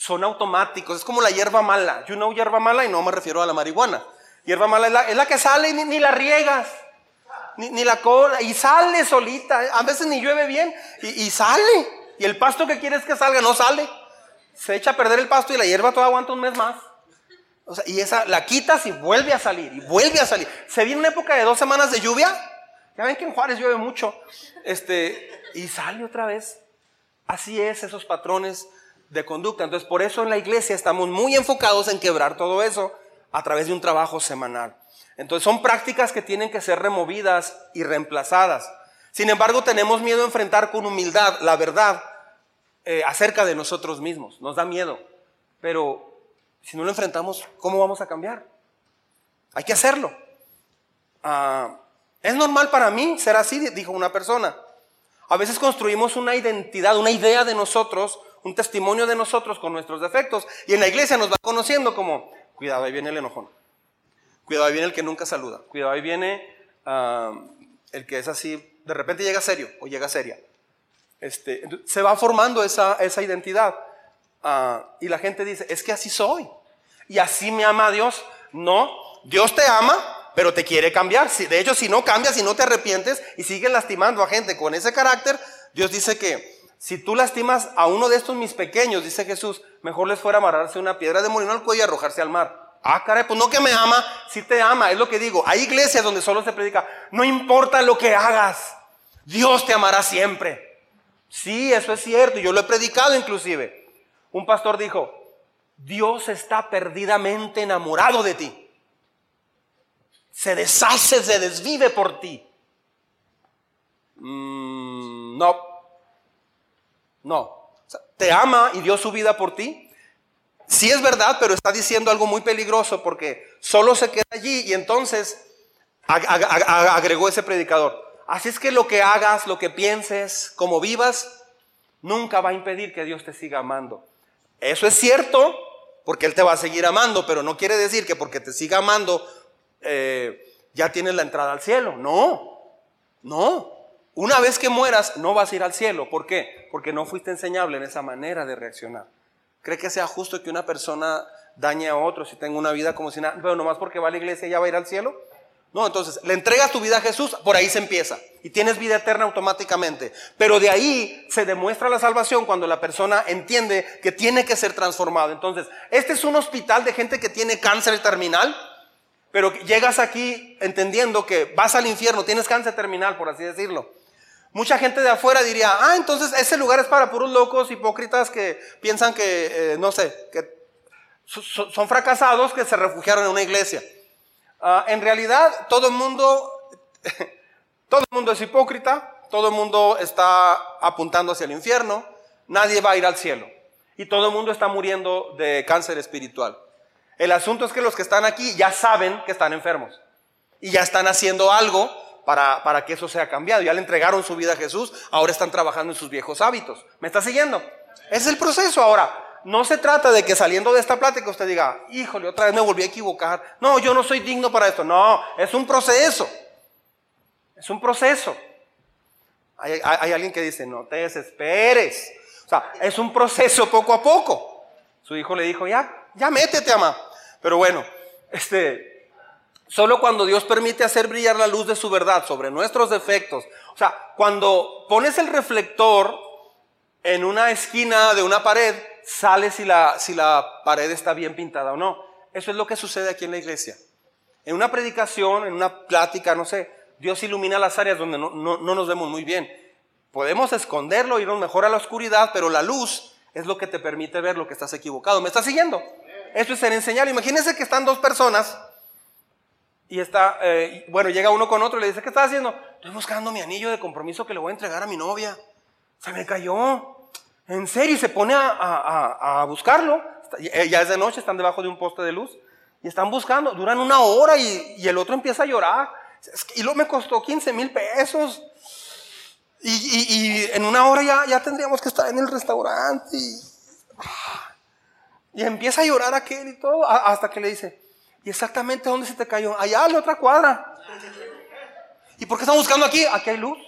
son automáticos. Es como la hierba mala. You know hierba mala y no me refiero a la marihuana. Hierba mala es la, que sale y ni, la riegas. Ni, la cola. Y sale solita. A veces ni llueve bien. Y, sale. Y el pasto que quieres que salga no sale. Se echa a perder el pasto y la hierba toda aguanta un mes más. y esa la quitas y vuelve a salir. Y vuelve a salir. Se viene una época de dos semanas de lluvia. Ya ven que en Juárez llueve mucho. Este, y sale otra vez. Así es, esos patrones de conducta. Entonces, por eso en la iglesia estamos muy enfocados en quebrar todo eso a través de un trabajo semanal. Entonces, son prácticas que tienen que ser removidas y reemplazadas. Sin embargo, tenemos miedo a enfrentar con humildad la verdad eh, acerca de nosotros mismos. Nos da miedo. Pero si no lo enfrentamos, ¿cómo vamos a cambiar? Hay que hacerlo. Ah, es normal para mí ser así, dijo una persona. A veces construimos una identidad, una idea de nosotros un testimonio de nosotros con nuestros defectos. Y en la iglesia nos va conociendo como, cuidado, ahí viene el enojón. Cuidado, ahí viene el que nunca saluda. Cuidado, ahí viene el que es así, de repente llega serio o llega seria. Este, se va formando esa, esa identidad. Ah, y la gente dice, es que así soy. Y así me ama Dios. No, Dios te ama, pero te quiere cambiar. De hecho, si no cambias, si no te arrepientes y sigues lastimando a gente con ese carácter, Dios dice que si tú lastimas a uno de estos mis pequeños, dice Jesús, mejor les fuera amarrarse una piedra de molino al cuello y arrojarse al mar. Ah, caray, pues no que me ama, si te ama, es lo que digo. Hay iglesias donde solo se predica, no importa lo que hagas, Dios te amará siempre. Sí, eso es cierto, yo lo he predicado inclusive. Un pastor dijo, Dios está perdidamente enamorado de ti. Se deshace, se desvive por ti. Mm, no, no. te ama y dio su vida por ti. Sí es verdad, pero está diciendo algo muy peligroso porque solo se queda allí y entonces agregó ese predicador. Así es que lo que hagas, lo que pienses, como vivas, nunca va a impedir que Dios te siga amando. Eso es cierto, porque Él te va a seguir amando, pero no quiere decir que porque te siga amando eh, ya tienes la entrada al cielo. No, no. Una vez que mueras, no vas a ir al cielo. ¿Por qué? Porque no fuiste enseñable en esa manera de reaccionar. ¿Cree que sea justo que una persona dañe a otro si tenga una vida como si nada? Pero nomás porque va a la iglesia ya va a ir al cielo. No, entonces, le entregas tu vida a Jesús, por ahí se empieza. Y tienes vida eterna automáticamente. Pero de ahí se demuestra la salvación cuando la persona entiende que tiene que ser transformado. Entonces, este es un hospital de gente que tiene cáncer terminal, pero llegas aquí entendiendo que vas al infierno, tienes cáncer terminal, por así decirlo. Mucha gente de afuera diría, ah, entonces ese lugar es para puros locos, hipócritas que piensan que, eh, no sé, que son fracasados que se refugiaron en una iglesia. Ah, en realidad, todo el mundo, [LAUGHS] todo el mundo es hipócrita, todo el mundo está apuntando hacia el infierno, nadie va a ir al cielo y todo el mundo está muriendo de cáncer espiritual. El asunto es que los que están aquí ya saben que están enfermos y ya están haciendo algo para, para que eso sea cambiado. Ya le entregaron su vida a Jesús, ahora están trabajando en sus viejos hábitos. ¿Me está siguiendo? Es el proceso ahora no se trata de que saliendo de esta plática usted diga, híjole, otra vez me volví a equivocar. No, yo no soy digno para esto. No, es un proceso. Es un proceso. Hay, alguien que dice, no te desesperes. O sea, es un proceso poco a poco. Su hijo le dijo, ya, ya métete, ama. Pero bueno, este, solo cuando Dios permite hacer brillar la luz de su verdad sobre nuestros defectos. O sea, cuando pones el reflector en una esquina de una pared, sale si la, si la pared está bien pintada o no. Eso es lo que sucede aquí en la iglesia. En una predicación, en una plática, no sé, Dios ilumina las áreas donde no, nos vemos muy bien. Podemos esconderlo, irnos mejor a la oscuridad, pero la luz es lo que te permite ver lo que estás equivocado. ¿Me estás siguiendo? Eso es ser enseñar. Imagínense que están dos personas y está, eh, bueno, llega uno con otro y le dice, ¿qué estás haciendo? Estoy buscando mi anillo de compromiso que le voy a entregar a mi novia. Se me cayó. En serio, y se pone a, buscarlo. Eh, ya es de noche, están debajo de un poste de luz. Y están buscando, duran una hora y, el otro empieza a llorar. Y luego me costó 15 mil pesos. Y, en una hora ya, ya tendríamos que estar en el restaurante. Y, empieza a llorar aquel y todo, hasta que le dice, ¿y exactamente dónde se te cayó? Allá, en la otra cuadra. ¿Y por qué están buscando aquí? Aquí hay luz.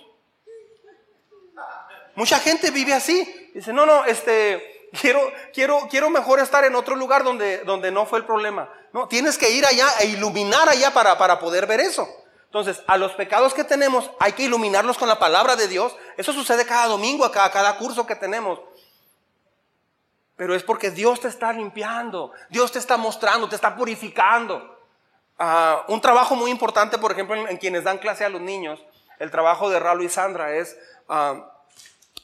Mucha gente vive así. Dice, no, no, este, quiero, quiero, quiero mejor estar en otro lugar donde, donde no fue el problema. No, tienes que ir allá e iluminar allá para, para poder ver eso. Entonces, a los pecados que tenemos hay que iluminarlos con la palabra de Dios. Eso sucede cada domingo, cada, cada curso que tenemos. Pero es porque Dios te está limpiando, Dios te está mostrando, te está purificando. Ah, un trabajo muy importante, por ejemplo, en, quienes dan clase a los niños, el trabajo de Ralo y Sandra es ah,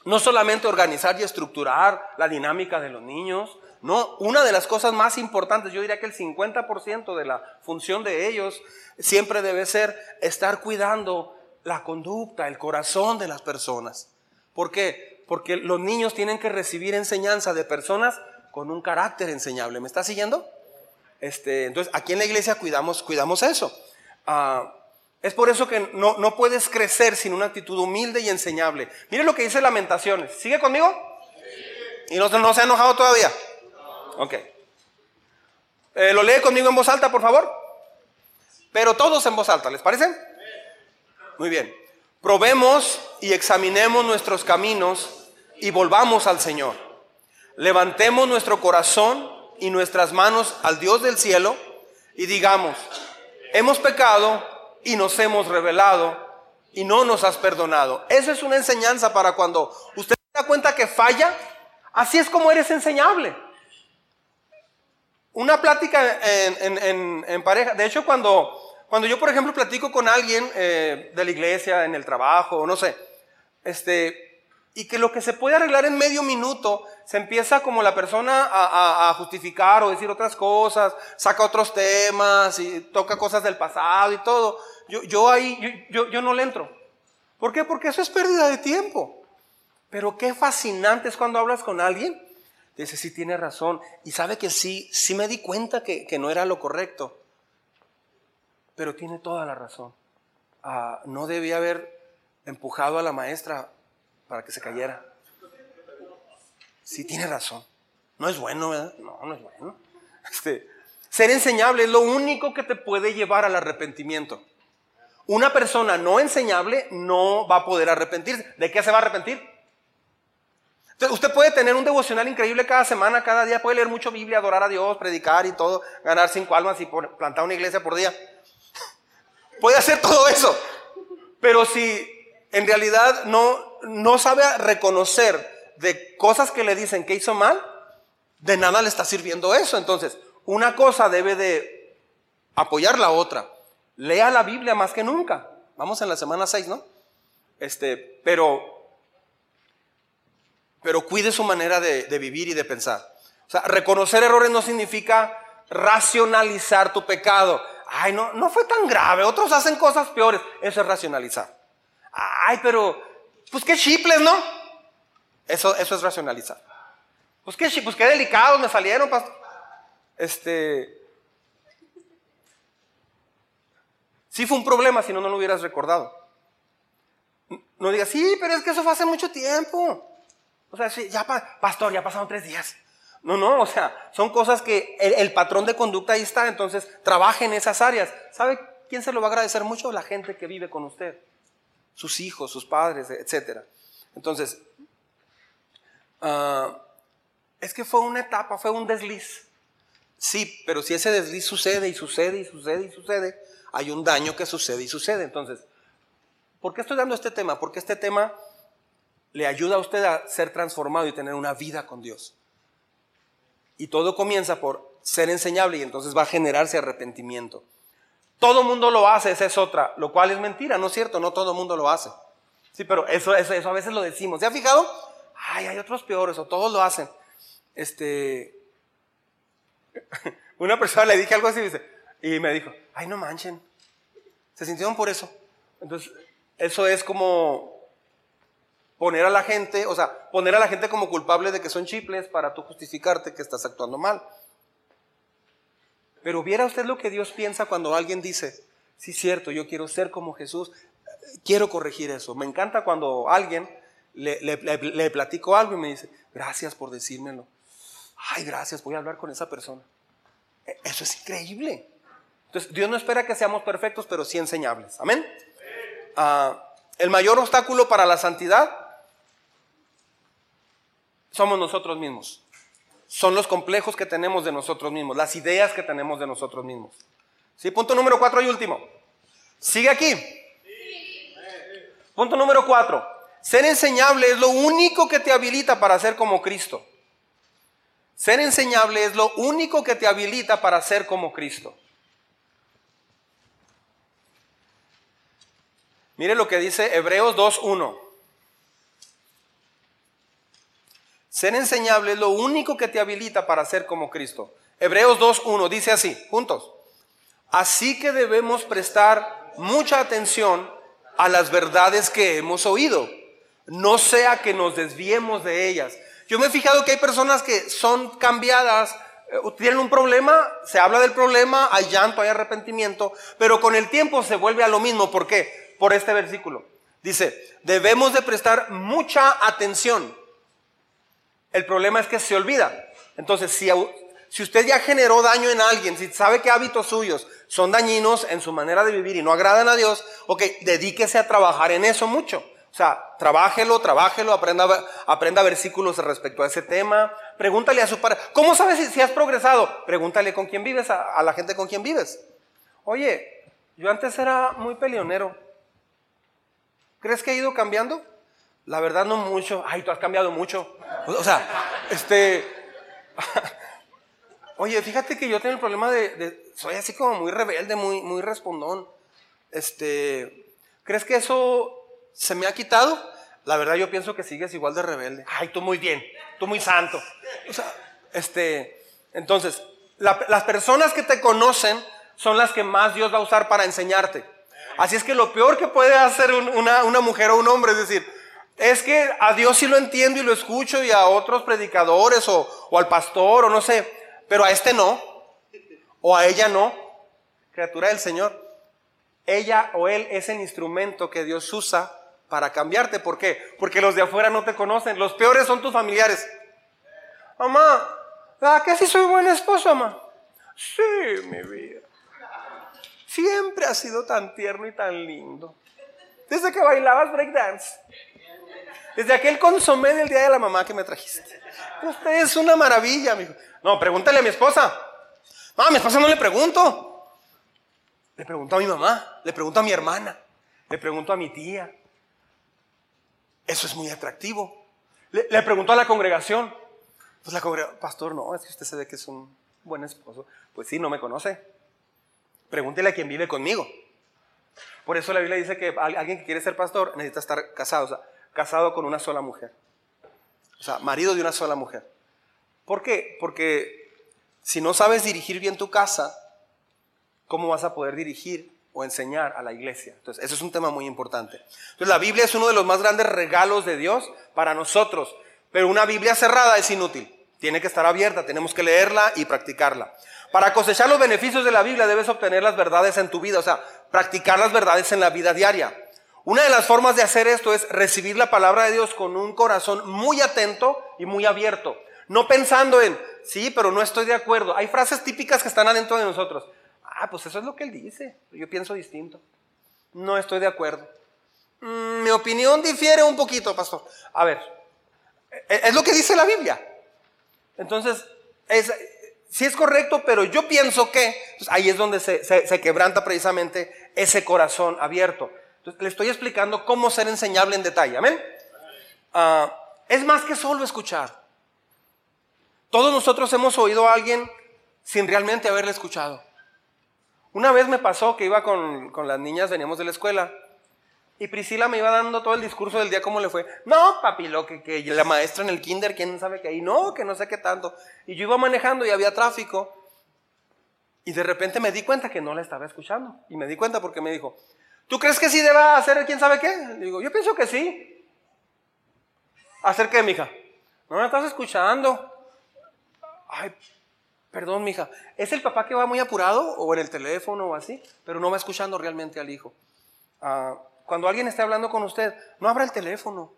no solamente organizar y estructurar la dinámica de los niños, no, una de las cosas más importantes, yo diría que el 50% de la función de ellos siempre debe ser estar cuidando la conducta, el corazón de las personas. ¿Por qué? Porque los niños tienen que recibir enseñanza de personas con un carácter enseñable. ¿Me está siguiendo? Este, entonces, aquí en la iglesia cuidamos, cuidamos eso. Ah, es por eso que no, puedes crecer sin una actitud humilde y enseñable. Mire lo que dice Lamentaciones. ¿Sigue conmigo? ¿Y no, no se ha enojado todavía? Ok. Eh, ¿Lo lee conmigo en voz alta, por favor? Pero todos en voz alta, ¿les parece? Muy bien. Probemos y examinemos nuestros caminos y volvamos al Señor. Levantemos nuestro corazón y nuestras manos al Dios del cielo y digamos, hemos pecado y nos hemos revelado y no nos has perdonado. Eso es una enseñanza para cuando usted se da cuenta que falla, así es como eres enseñable. Una plática en, pareja, de hecho cuando, cuando yo por ejemplo platico con alguien eh, de la iglesia, en el trabajo, no sé, este, y que lo que se puede arreglar en medio minuto se empieza como la persona a, justificar o decir otras cosas, saca otros temas y toca cosas del pasado y todo. Yo, yo ahí, yo, yo, no le entro. ¿Por qué? Porque eso es pérdida de tiempo. Pero qué fascinante es cuando hablas con alguien. Dice, sí, tiene razón. Y sabe que sí, sí me di cuenta que, no era lo correcto. Pero tiene toda la razón. Ah, no debía haber empujado a la maestra para que se cayera. Sí, tiene razón. No es bueno, ¿verdad? No, no es bueno. [LAUGHS] Este, ser enseñable es lo único que te puede llevar al arrepentimiento. Una persona no enseñable no va a poder arrepentirse. ¿De qué se va a arrepentir? usted puede tener un devocional increíble cada semana, cada día, puede leer mucho Biblia, adorar a Dios, predicar y todo, ganar cinco almas y plantar una iglesia por día. [LAUGHS] puede hacer todo eso. Pero si en realidad no, no sabe reconocer de cosas que le dicen que hizo mal, de nada le está sirviendo eso. Entonces, una cosa debe de apoyar la otra. Lea la Biblia más que nunca. Vamos en la semana 6, ¿no? Este, pero, pero cuide su manera de, de vivir y de pensar. O sea, reconocer errores no significa racionalizar tu pecado. Ay, no, no fue tan grave. Otros hacen cosas peores. Eso es racionalizar. Ay, pero, pues qué chiples, ¿no? Eso, eso es racionalizar. Pues qué, pues qué delicados me salieron, pastor. Este. Sí fue un problema, si no, no lo hubieras recordado. No digas, sí, pero es que eso fue hace mucho tiempo. O sea, sí, ya, pastor, ya pasaron tres días. No, no, o sea, son cosas que el, patrón de conducta ahí está, entonces trabaje en esas áreas. ¿Sabe quién se lo va a agradecer mucho? La gente que vive con usted, sus hijos, sus padres, etc. Entonces, uh, es que fue una etapa, fue un desliz. Sí, pero si ese desliz sucede y sucede y sucede y sucede, hay un daño que sucede y sucede. Entonces, ¿por qué estoy dando este tema? Porque este tema le ayuda a usted a ser transformado y tener una vida con Dios. Y todo comienza por ser enseñable y entonces va a generarse arrepentimiento. Todo mundo lo hace, esa es otra, lo cual es mentira, ¿no es cierto? No todo mundo lo hace. Sí, pero eso, eso, a veces lo decimos. ¿Se ha fijado? Ay, hay otros peores o todos lo hacen este, [LAUGHS] una persona le dije algo así y me dijo, ay, no manchen, se sintieron por eso. Entonces, eso es como poner a la gente, o sea, poner a la gente como culpable de que son chiples para tú justificarte que estás actuando mal. Pero viera usted lo que Dios piensa cuando alguien dice, sí, cierto, yo quiero ser como Jesús, quiero corregir eso. Me encanta cuando alguien le, platico algo y me dice, gracias por decírmelo ay, gracias, voy a hablar con esa persona. E, eso es increíble. Entonces, Dios no espera que seamos perfectos, pero sí enseñables. Amén. Ah, el mayor obstáculo para la santidad somos nosotros mismos. Son los complejos que tenemos de nosotros mismos, las ideas que tenemos de nosotros mismos. ¿Sí? Punto número cuatro y último. Sigue aquí. Punto número cuatro. Ser enseñable es lo único que te habilita para ser como Cristo. Ser enseñable es lo único que te habilita para ser como Cristo. Mire lo que dice Hebreos 2.1. Ser enseñable es lo único que te habilita para ser como Cristo. Hebreos 2.1 dice así, juntos. Así que debemos prestar mucha atención a las verdades que hemos oído, no sea que nos desviemos de ellas. Yo me he fijado que hay personas que son cambiadas, eh, tienen un problema, se habla del problema, hay llanto, hay arrepentimiento, pero con el tiempo se vuelve a lo mismo. ¿Por qué? Por este versículo. Dice, debemos de prestar mucha atención. El problema es que se olvida. Entonces, si, usted ya generó daño en alguien, si sabe que hábitos suyos son dañinos en su manera de vivir y no agradan a Dios, ok, dedíquese a trabajar en eso mucho. O sea, trabájelo, trabájelo, aprenda, versículos respecto a ese tema. Pregúntale a su padre, ¿cómo sabes si, has progresado? Pregúntale con quién vives, a, la gente con quien vives. Oye, yo antes era muy peleonero. ¿Crees que he ido cambiando? La verdad no mucho. Ay, tú has cambiado mucho. O sea, este... [LAUGHS] Oye, fíjate que yo tengo el problema de, de, soy así como muy rebelde, muy, muy respondón. Este, ¿crees que eso ¿Se me ha quitado? La verdad yo pienso que sigues igual de rebelde. Ay, tú muy bien, tú muy santo. O sea, este, entonces, las personas que te conocen son las que más Dios va a usar para enseñarte. Así es que lo peor que puede hacer una, mujer o un hombre es decir, es que a Dios sí lo entiendo y lo escucho y a otros predicadores o, al pastor o no sé, pero a este no, o a ella no, criatura del Señor. Ella o él es el instrumento que Dios usa para cambiarte. ¿Por qué? Porque los de afuera no te conocen. Los peores son tus familiares. Mamá, ¿a qué si soy buen esposo, mamá? Sí, mi vida. Siempre has sido tan tierno y tan lindo. Desde que bailabas breakdance. Desde aquel consomé del día de la mamá que me trajiste. Usted es una maravilla, amigo. No, pregúntale a mi esposa. No, a mi esposa no le pregunto. Le pregunto a mi mamá, le pregunto a mi hermana, le pregunto a mi tía. Eso es muy atractivo. Le, pregunto a la congregación. Pues la congregación, pastor, no, es que usted se ve que es un buen esposo. Pues sí, no me conoce. Pregúntele a quien vive conmigo. Por eso la Biblia dice que alguien que quiere ser pastor necesita estar casado, o sea, casado con una sola mujer. O sea, marido de una sola mujer. ¿Por qué? Porque si no sabes dirigir bien tu casa, ¿cómo vas a poder dirigir o enseñar a la iglesia? Entonces, eso es un tema muy importante. Entonces, la Biblia es uno de los más grandes regalos de Dios para nosotros, pero una Biblia cerrada es inútil. Tiene que estar abierta, tenemos que leerla y practicarla. Para cosechar los beneficios de la Biblia debes obtener las verdades en tu vida, o sea, practicar las verdades en la vida diaria. Una de las formas de hacer esto es recibir la palabra de Dios con un corazón muy atento y muy abierto. No pensando en, sí, pero no estoy de acuerdo. Hay frases típicas que están adentro de nosotros. Ah, pues eso es lo que él dice. Yo pienso distinto. No estoy de acuerdo. Mm, mi opinión difiere un poquito, pastor. A ver, e-, es lo que dice la Biblia. Entonces, es, sí es correcto, pero yo pienso que pues, ahí es donde se, quebranta precisamente ese corazón abierto. Le estoy explicando cómo ser enseñable en detalle. Amén. Ah, es más que solo escuchar. Todos nosotros hemos oído a alguien sin realmente haberle escuchado. Una vez me pasó que iba con, con las niñas, veníamos de la escuela, y Priscila me iba dando todo el discurso del día, cómo le fue. No, papi, lo que, que la maestra en el kinder, quién sabe qué ahí, no, que no sé qué tanto. Y yo iba manejando y había tráfico. Y de repente me di cuenta que no la estaba escuchando. Y me di cuenta porque me dijo, ¿tú crees que sí deba hacer quién sabe qué? Digo, yo pienso que sí. ¿Hacer qué, mija? No me estás escuchando. Ay, perdón, mija. ¿Es el papá que va muy apurado o en el teléfono o así? Pero no va escuchando realmente al hijo. Ah, cuando alguien esté hablando con usted, no abra el teléfono.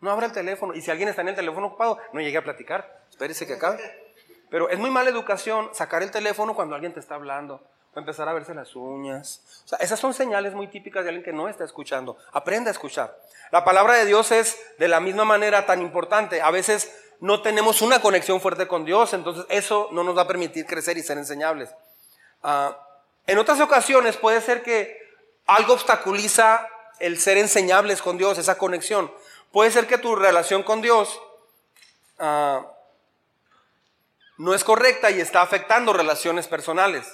No abra el teléfono. Y si alguien está en el teléfono ocupado, no llegue a platicar. Espérese que acabe. Pero es muy mala educación sacar el teléfono cuando alguien te está hablando. O empezar a verse las uñas. O sea, esas son señales muy típicas de alguien que no está escuchando. Aprende a escuchar. La palabra de Dios es de la misma manera tan importante. A veces no tenemos una conexión fuerte con Dios, entonces eso no nos va a permitir crecer y ser enseñables. Ah, en otras ocasiones puede ser que algo obstaculiza el ser enseñables con Dios, esa conexión. Puede ser que tu relación con Dios ah, no es correcta y está afectando relaciones personales.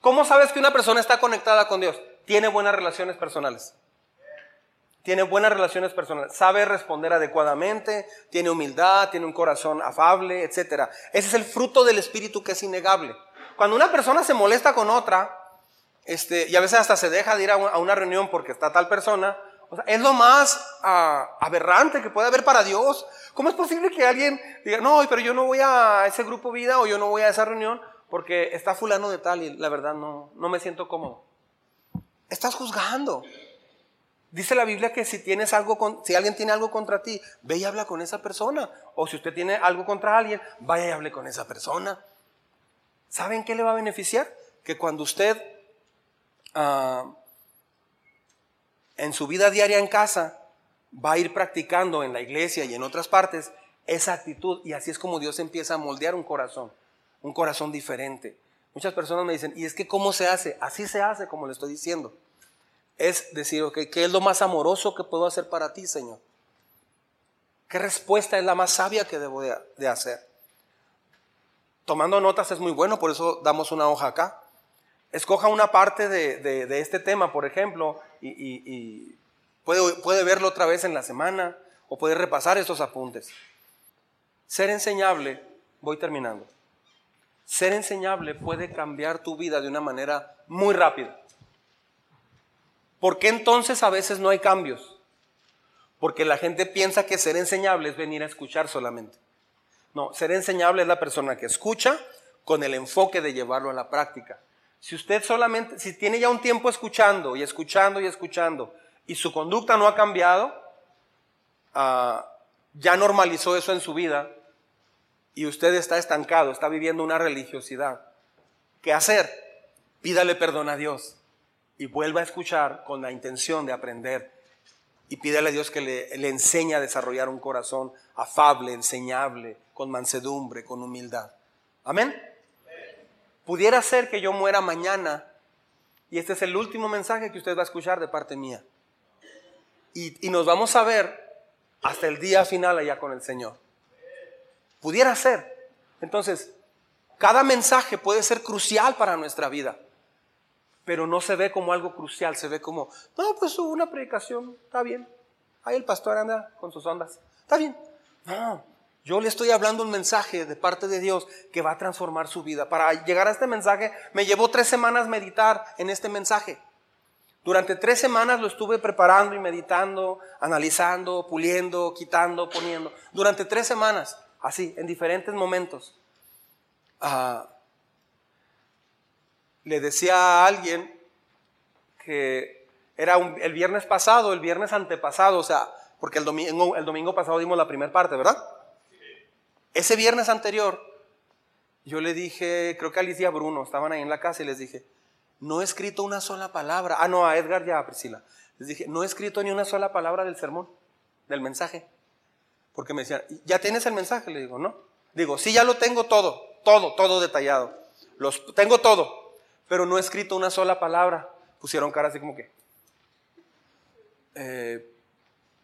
¿Cómo sabes que una persona está conectada con Dios? Tiene buenas relaciones personales. Tiene buenas relaciones personales, sabe responder adecuadamente, tiene humildad, tiene un corazón afable, etc. Ese es el fruto del Espíritu que es innegable. Cuando una persona se molesta con otra, este, y a veces hasta se deja de ir a una, reunión porque está tal persona. es lo más ah, aberrante que puede haber para Dios. ¿Cómo es posible que alguien diga, no, pero yo no voy a ese grupo vida o yo no voy a esa reunión porque está fulano de tal y la verdad no, no me siento cómodo? Estás juzgando. Dice la Biblia que si tienes algo con, si alguien tiene algo contra ti, ve y habla con esa persona. O si usted tiene algo contra alguien, vaya y hable con esa persona. ¿Saben qué le va a beneficiar? Que cuando usted Ah, en su vida diaria en casa va a ir practicando en la iglesia y en otras partes esa actitud y así es como Dios empieza a moldear un corazón, un corazón diferente. Muchas personas me dicen, ¿y es que cómo se hace? Así se hace, como le estoy diciendo. Es decir, ¿qué es lo más amoroso que puedo hacer para ti, Señor? ¿Qué respuesta es la más sabia que debo de hacer? Tomando notas es muy bueno, por eso damos una hoja acá escoja una parte de, este tema, por ejemplo, y, puede, puede, verlo otra vez en la semana o puede repasar estos apuntes. Ser enseñable, voy terminando. Ser enseñable puede cambiar tu vida de una manera muy rápida. ¿Por qué entonces a veces no hay cambios? Porque la gente piensa que ser enseñable es venir a escuchar solamente. No, ser enseñable es la persona que escucha con el enfoque de llevarlo a la práctica. Si usted solamente, si tiene ya un tiempo escuchando y escuchando y escuchando y su conducta no ha cambiado, ah, ya normalizó eso en su vida y usted está estancado, está viviendo una religiosidad. ¿Qué hacer? Pídale perdón a Dios y vuelva a escuchar con la intención de aprender y pídale a Dios que le, enseñe a desarrollar un corazón afable, enseñable, con mansedumbre, con humildad. Amén. Pudiera ser que yo muera mañana Y este es el último mensaje que usted va a escuchar de parte mía. Y nos vamos a ver hasta el día final allá con el Señor. Pudiera ser. Entonces, cada mensaje puede ser crucial para nuestra vida, pero no se ve como algo crucial, se ve como, no, pues una predicación, está bien. Ahí el pastor anda con sus ondas, está bien. No, yo le estoy hablando un mensaje de parte de Dios que va a transformar su vida. Para llegar a este mensaje me llevó tres semanas meditar en este mensaje. Durante tres semanas lo estuve preparando y meditando, analizando, puliendo, quitando, poniendo. Durante tres semanas, así, en diferentes momentos. Ah, le decía a alguien que era el viernes pasado, el viernes antepasado, o sea, porque el domingo, el domingo pasado dimos la primera parte, ¿verdad? Ese viernes anterior, yo le dije, creo que a Alicia Bruno, estaban ahí en la casa y les dije, no he escrito una sola palabra. Ah, no, a Edgar ya, a Priscila. Les dije, no he escrito ni una sola palabra del sermón, del mensaje. Porque me decían, ¿ya tienes el mensaje? Le digo, no. Digo, sí, ya lo tengo todo, todo, todo detallado. Los, tengo todo, pero no he escrito una sola palabra. Pusieron cara así como que. Eh,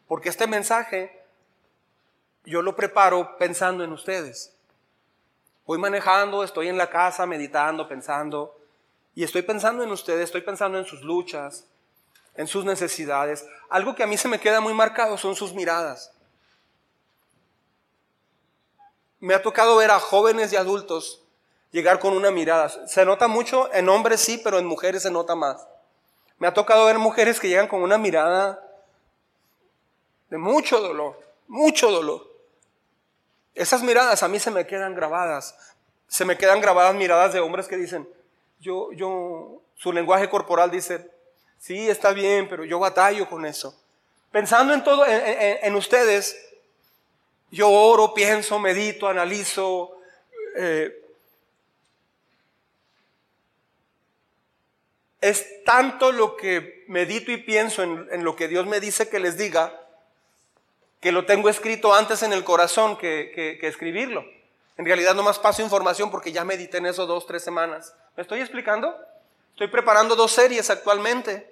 porque este mensaje yo lo preparo pensando en ustedes. Voy manejando, estoy en la casa meditando, pensando, y estoy pensando en ustedes, estoy pensando en sus luchas, en sus necesidades. Algo que a mí se me queda muy marcado son sus miradas. Me ha tocado ver a jóvenes y adultos llegar con una mirada. Se nota mucho en hombres sí, pero en mujeres se nota más. Me ha tocado ver mujeres que llegan con una mirada de mucho dolor, mucho dolor. Esas miradas a mí se me quedan grabadas. Se me quedan grabadas miradas de hombres que dicen, yo, yo, su lenguaje corporal dice, sí, está bien, pero yo batallo con eso. Pensando en todo, en, ustedes, yo oro, pienso, medito, analizo. Eh, es tanto lo que medito y pienso en, lo que Dios me dice que les diga, que lo tengo escrito antes en el corazón que, escribirlo. En realidad nomás paso información porque ya medité en eso dos, tres semanas. ¿Me estoy explicando? Estoy preparando dos series actualmente.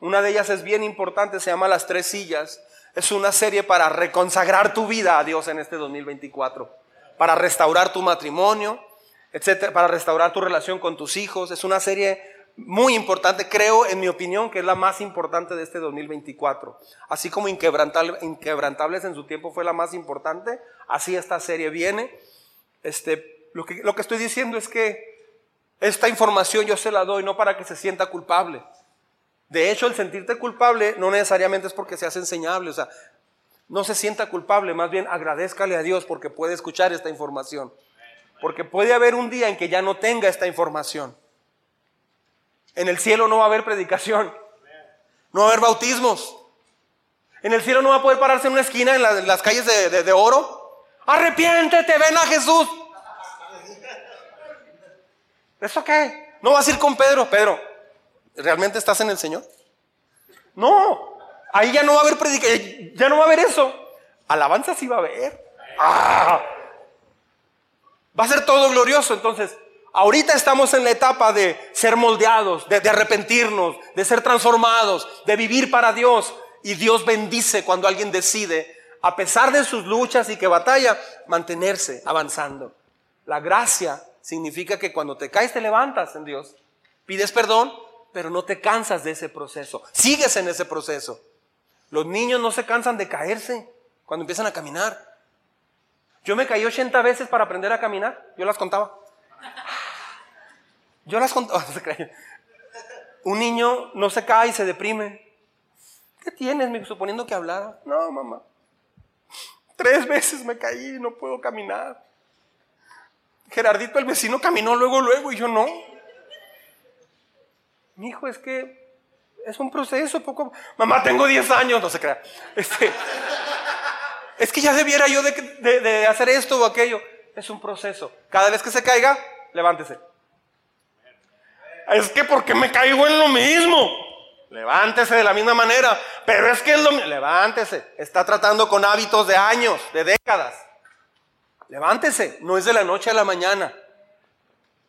Una de ellas es bien importante, se llama Las Tres Sillas. Es una serie para reconsagrar tu vida a Dios en este 2024, para restaurar tu matrimonio, etcétera, para restaurar tu relación con tus hijos. Es una serie muy importante, creo, en mi opinión, que es la más importante de este 2024. Así como Inquebrantables en su tiempo fue la más importante, así esta serie viene. Este, lo, que, lo que estoy diciendo es que esta información yo se la doy no para que se sienta culpable. De hecho, el sentirte culpable no necesariamente es porque seas enseñable, o sea, no se sienta culpable, más bien agradezcale a Dios porque puede escuchar esta información. Porque puede haber un día en que ya no tenga esta información. En el cielo no va a haber predicación. No va a haber bautismos. En el cielo no va a poder pararse en una esquina en, las calles de, oro. Arrepiéntete, ven a Jesús. ¿Eso qué? No vas a ir con Pedro. Pedro, ¿realmente estás en el Señor? No. Ahí ya no va a haber predicación. Ya no va a haber eso. Alabanza sí va a haber. Ah. Va a ser todo glorioso. Entonces, Ahorita estamos en la etapa de ser moldeados, de, arrepentirnos, de ser transformados, de vivir para Dios. Y Dios bendice cuando alguien decide, a pesar de sus luchas y que batalla, mantenerse avanzando. La gracia significa que cuando te caes te levantas en Dios. Pides perdón, pero no te cansas de ese proceso. Sigues en ese proceso. Los niños no se cansan de caerse cuando empiezan a caminar. Yo me caí 80 veces para aprender a caminar. Yo las contaba. Yo las conto. [LAUGHS] Un niño no se cae y se deprime. ¿Qué tienes, suponiendo que hablara? No, mamá. Tres veces me caí y no puedo caminar. Gerardito, el vecino, caminó luego, luego y yo no. Mi hijo, es que es un proceso poco. Mamá, tengo 10 años, no se crea. Este, es que ya debiera yo de, hacer esto o aquello. Es un proceso. Cada vez que se caiga, levántese. Es que porque me caigo en lo mismo. Levántese de la misma manera. Pero es que es lo mismo. Levántese. Está tratando con hábitos de años, de décadas. Levántese. No es de la noche a la mañana.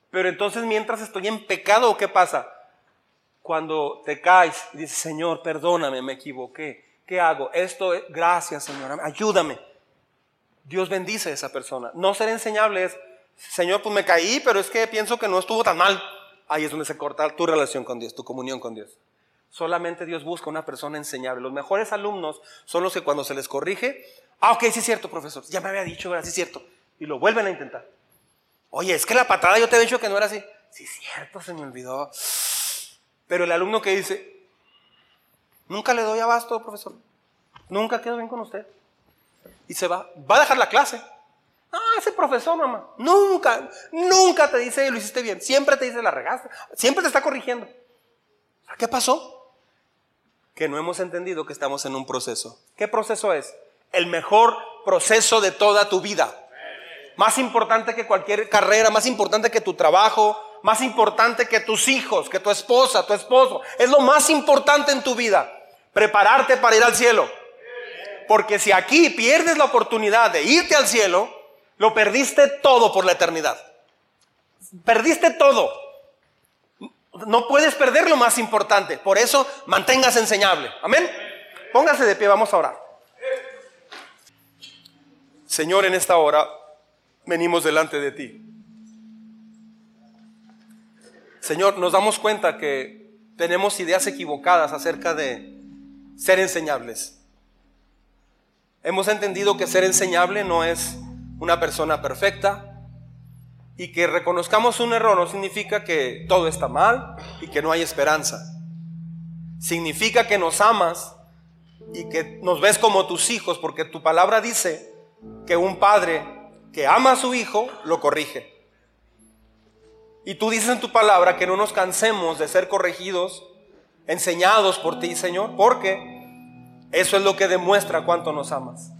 Pero entonces mientras estoy en pecado, ¿qué pasa? Cuando te caes y Señor, perdóname, me equivoqué. ¿Qué hago? Esto es, gracias, Señor, ayúdame. Dios bendice a esa persona. No ser enseñable es, Señor, pues me caí, pero es que pienso que no estuvo tan mal. Ahí es donde se corta tu relación con Dios, tu comunión con Dios. Solamente Dios busca una persona enseñable. Los mejores alumnos son los que cuando se les corrige, ah, ok, sí es cierto, profesor, ya me había dicho. Sí es cierto. Y lo vuelven a intentar. Oye, es que la patada yo te he dicho que no era así. Sí es cierto, se me olvidó. Pero el alumno que dice, nunca le doy abasto, profesor. Nunca quedo bien con usted. Y se va. Va a dejar la clase. Ah, ese profesor, mamá. Nunca, nunca te dice lo hiciste bien. Siempre te dice la regaste. Siempre te está corrigiendo. ¿Qué pasó? Que no hemos entendido que estamos en un proceso. ¿Qué proceso es? El mejor proceso de toda tu vida. Más importante que cualquier carrera, más importante que tu trabajo, más importante que tus hijos, que tu esposa, tu esposo. Es lo más importante en tu vida. Prepararte para ir al cielo. Porque si aquí pierdes la oportunidad de irte al cielo, lo perdiste todo por la eternidad. Perdiste todo. No puedes perder lo más importante. Por eso mantengas enseñable. Amén. Póngase de pie, vamos a orar. Señor, en esta hora venimos delante de ti. Señor, nos damos cuenta que tenemos ideas equivocadas acerca de ser enseñables. Hemos entendido que ser enseñable no es una persona perfecta, y que reconozcamos un error no significa que todo está mal y que no hay esperanza. Significa que nos amas y que nos ves como tus hijos, porque tu palabra dice que un padre que ama a su hijo lo corrige. Y tú dices en tu palabra que no nos cansemos de ser corregidos, enseñados por ti, Señor, porque eso es lo que demuestra cuánto nos amas.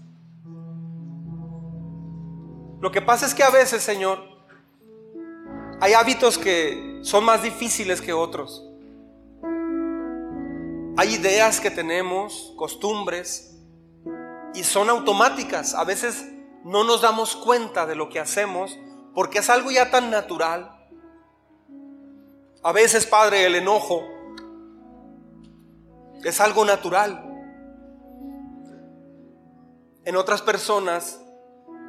Lo que pasa es que a veces, Señor, hay hábitos que son más difíciles que otros. Hay ideas que tenemos, costumbres, y son automáticas. A veces no nos damos cuenta de lo que hacemos porque es algo ya tan natural. A veces, Padre, el enojo es algo natural. En otras personas,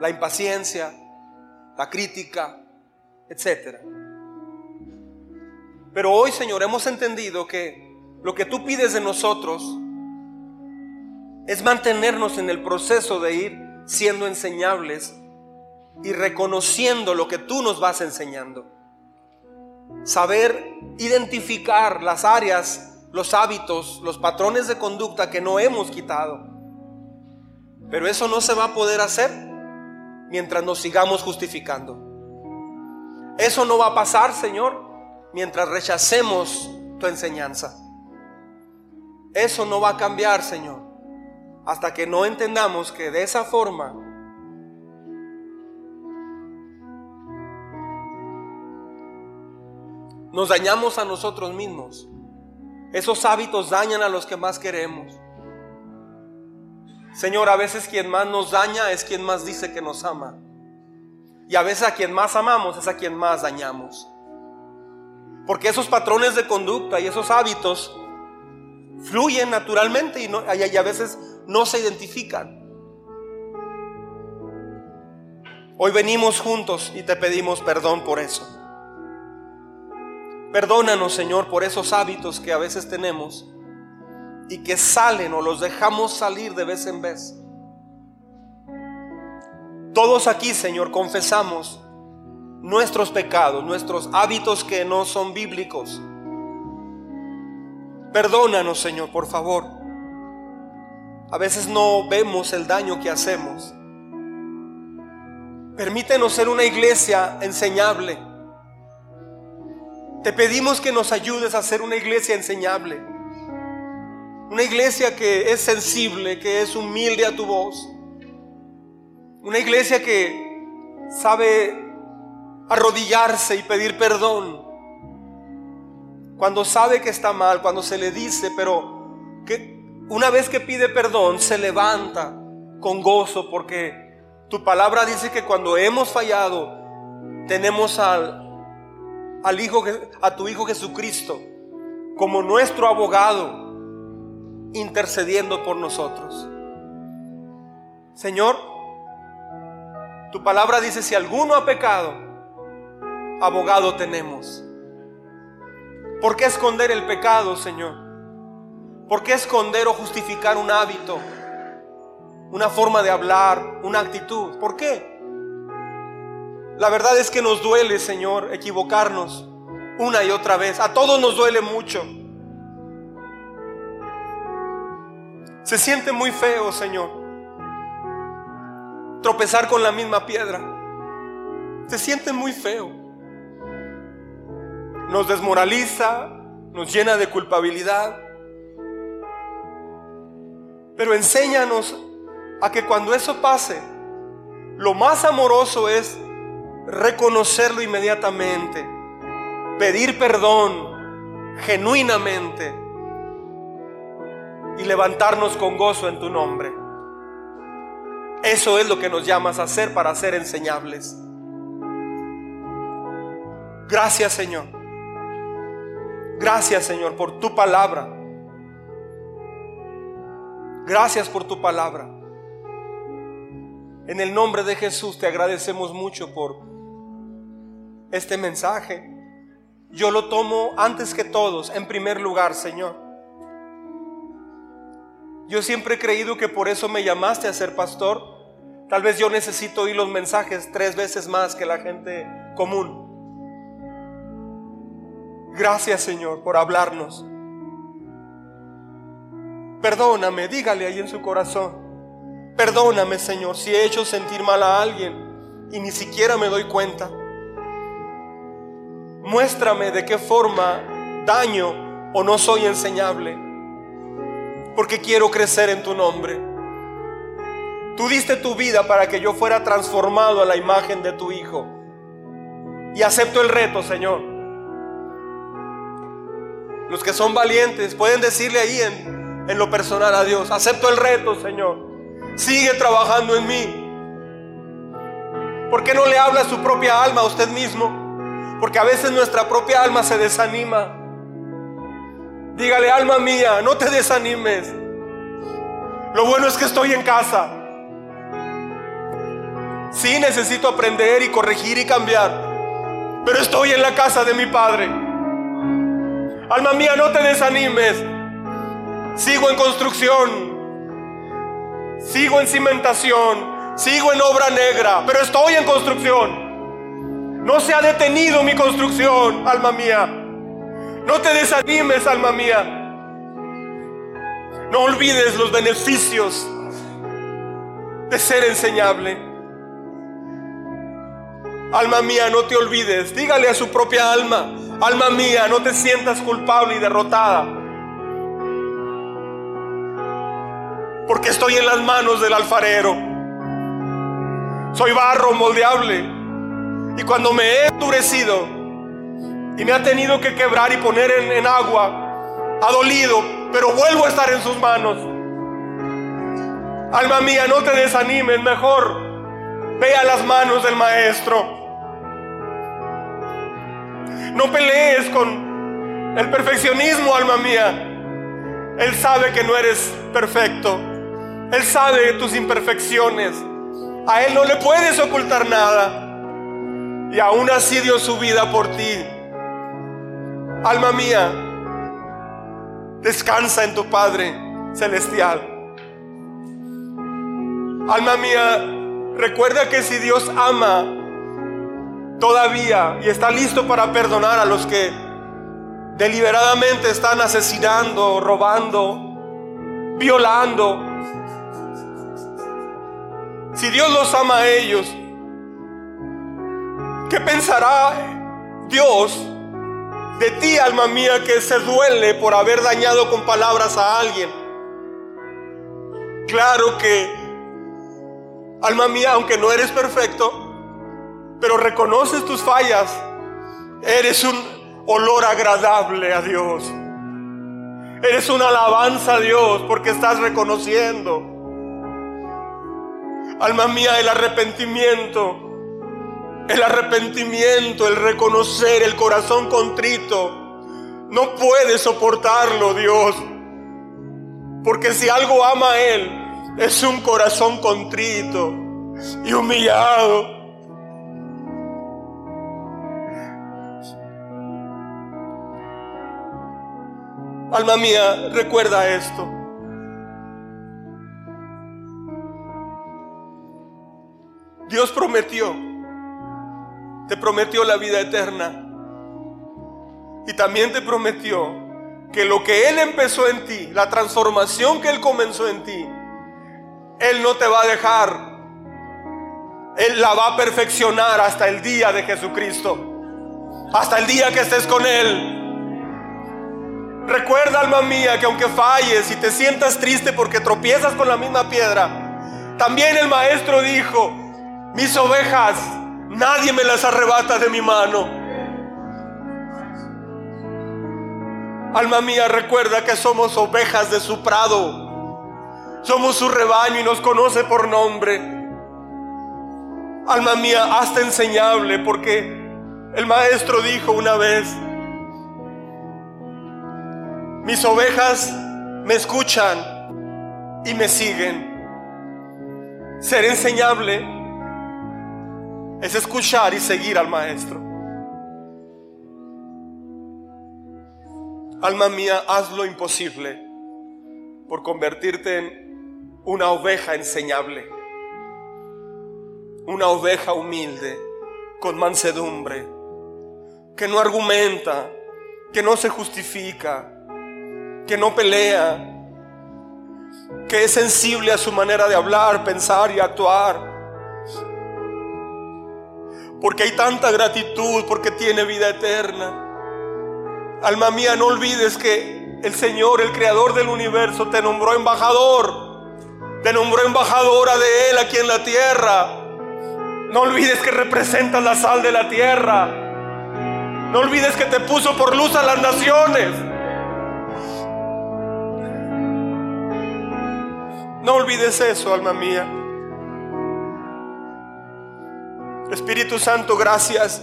la impaciencia, la crítica, etcétera. Pero hoy, Señor, hemos entendido que lo que tú pides de nosotros es mantenernos en el proceso de ir siendo enseñables y reconociendo lo que tú nos vas enseñando. Saber identificar las áreas, los hábitos, los patrones de conducta que no hemos quitado. Pero eso no se va a poder hacer mientras nos sigamos justificando. Eso no va a pasar, Señor, mientras rechacemos tu enseñanza. Eso no va a cambiar, Señor, hasta que no entendamos que de esa forma nos dañamos a nosotros mismos. Esos hábitos dañan a los que más queremos. Señor, a veces quien más nos daña es quien más dice que nos ama. Y a veces a quien más amamos es a quien más dañamos. Porque esos patrones de conducta y esos hábitos fluyen naturalmente y, no, a veces no se identifican. Hoy venimos juntos y te pedimos perdón por eso. Perdónanos, Señor, por esos hábitos que a veces tenemos y que salen o los dejamos salir de vez en vez. Todos aquí, Señor, confesamos nuestros pecados, nuestros hábitos que no son bíblicos. Perdónanos, Señor, por favor. A veces no vemos el daño que hacemos. Permítenos ser una iglesia enseñable. Te pedimos que nos ayudes a ser una iglesia enseñable. Una iglesia que es sensible, que es humilde a tu voz una iglesia que sabe arrodillarse y pedir perdón. Cuando sabe que está mal, cuando se le dice, pero que una vez que pide perdón se levanta con gozo porque tu palabra dice que cuando hemos fallado tenemos al, al hijo a tu hijo Jesucristo como nuestro abogado, intercediendo por nosotros. Señor, tu palabra dice, si alguno ha pecado, abogado tenemos. ¿Por qué esconder el pecado, Señor? ¿Por qué esconder o justificar un hábito, una forma de hablar, una actitud? ¿Por qué? La verdad es que nos duele, Señor, equivocarnos una y otra vez. A todos nos duele mucho. Se siente muy feo, Señor, tropezar con la misma piedra. Se siente muy feo. Nos desmoraliza, nos llena de culpabilidad. Pero enséñanos a que cuando eso pase, lo más amoroso es reconocerlo inmediatamente, pedir perdón genuinamente y levantarnos con gozo en tu nombre. Eso es lo que nos llamas a hacer para ser enseñables. Gracias Señor. Gracias Señor por tu palabra. Gracias por tu palabra. En el nombre de Jesús te agradecemos mucho por este mensaje. Yo lo tomo antes que todos, en primer lugar, Señor. Yo siempre he creído que por eso me llamaste a ser pastor. Tal vez yo necesito oír los mensajes tres veces más que la gente común. Gracias Señor por hablarnos. Perdóname, dígale ahí en su corazón. Perdóname, Señor, si he hecho sentir mal a alguien y ni siquiera me doy cuenta. Muéstrame de qué forma daño o no soy enseñable, porque quiero crecer en tu nombre. Tú diste tu vida para que yo fuera transformado a la imagen de tu Hijo. Y acepto el reto, Señor. Los que son valientes pueden decirle ahí en, en lo personal a Dios, acepto el reto, Señor. Sigue trabajando en mí. ¿Por qué no le habla a su propia alma a usted mismo? Porque a veces nuestra propia alma se desanima. Dígale, alma mía, no te desanimes. Lo bueno es que estoy en casa. Sí, necesito aprender y corregir y cambiar. Pero estoy en la casa de mi Padre. Alma mía, no te desanimes. Sigo en construcción. Sigo en cimentación, sigo en obra negra, pero estoy en construcción. No se ha detenido mi construcción, alma mía. No te desanimes, alma mía. No olvides los beneficios de ser enseñable. Alma mía, no te olvides. Dígale a su propia alma, alma mía, no te sientas culpable y derrotada. porque estoy en las manos del alfarero. Soy barro moldeable. Y cuando me he endurecido y me ha tenido que quebrar y poner en, agua, ha dolido, pero vuelvo a estar en sus manos. Alma mía, no te desanimes, mejor ve a las manos del maestro. No pelees con el perfeccionismo, alma mía. Él sabe que no eres perfecto. Él sabe tus imperfecciones. A Él no le puedes ocultar nada. Y aún así dio su vida por ti. Alma mía, descansa en tu Padre celestial. Alma mía, recuerda que si Dios ama todavía y está listo para perdonar a los que deliberadamente están asesinando, robando, violando, si Dios los ama a ellos, ¿qué pensará Dios de ti, alma mía, que se duele por haber dañado con palabras a alguien? Claro que, alma mía, aunque no eres perfecto, pero reconoces tus fallas, eres un olor agradable a Dios. Eres una alabanza a Dios porque estás reconociendo Alma mía, el arrepentimiento, el arrepentimiento, el reconocer el corazón contrito, no puede soportarlo, Dios. Porque si algo ama a Él, es un corazón contrito y humillado. Alma mía, recuerda esto. Dios prometió, te prometió la vida eterna. Y también te prometió que lo que Él empezó en ti, la transformación que Él comenzó en ti, Él no te va a dejar. Él la va a perfeccionar hasta el día de Jesucristo. Hasta el día que estés con Él. Recuerda, alma mía, que aunque falles y te sientas triste porque tropiezas con la misma piedra, también el maestro dijo, mis ovejas, nadie me las arrebata de mi mano. Alma mía, recuerda que somos ovejas de su prado. Somos su rebaño y nos conoce por nombre. Alma mía, hasta enseñable porque el maestro dijo una vez, mis ovejas me escuchan y me siguen. Ser enseñable es escuchar y seguir al maestro. Alma mía, haz lo imposible por convertirte en una oveja enseñable, una oveja humilde, con mansedumbre, que no argumenta, que no se justifica, que no pelea, que es sensible a su manera de hablar, pensar y actuar. Porque hay tanta gratitud, porque tiene vida eterna. Alma mía, no olvides que el Señor, el Creador del universo, te nombró embajador. Te nombró embajadora de Él aquí en la tierra. No olvides que representas la sal de la tierra. No olvides que te puso por luz a las naciones. No olvides eso, alma mía. Espíritu Santo, gracias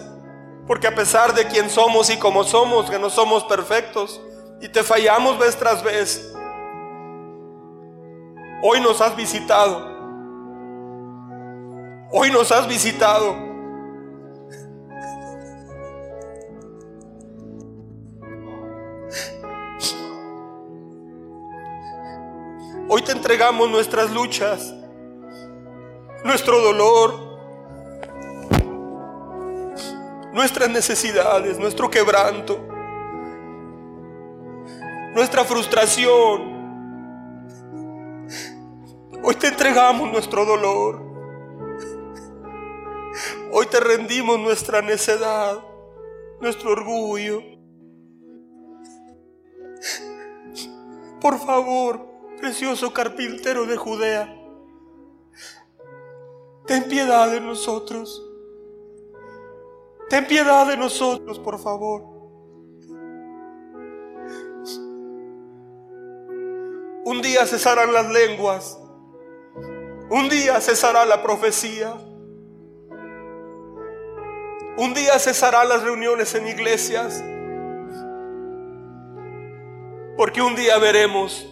porque a pesar de quién somos y cómo somos, que no somos perfectos y te fallamos vez tras vez, hoy nos has visitado. Hoy nos has visitado. Hoy te entregamos nuestras luchas, nuestro dolor, nuestras necesidades, nuestro quebranto, nuestra frustración. Hoy te entregamos nuestro dolor. Hoy te rendimos nuestra necedad, nuestro orgullo. Por favor, precioso carpintero de Judea, ten piedad de nosotros. Ten piedad de nosotros, por favor. Un día cesarán las lenguas. Un día cesará la profecía. Un día cesarán las reuniones en iglesias. Porque un día veremos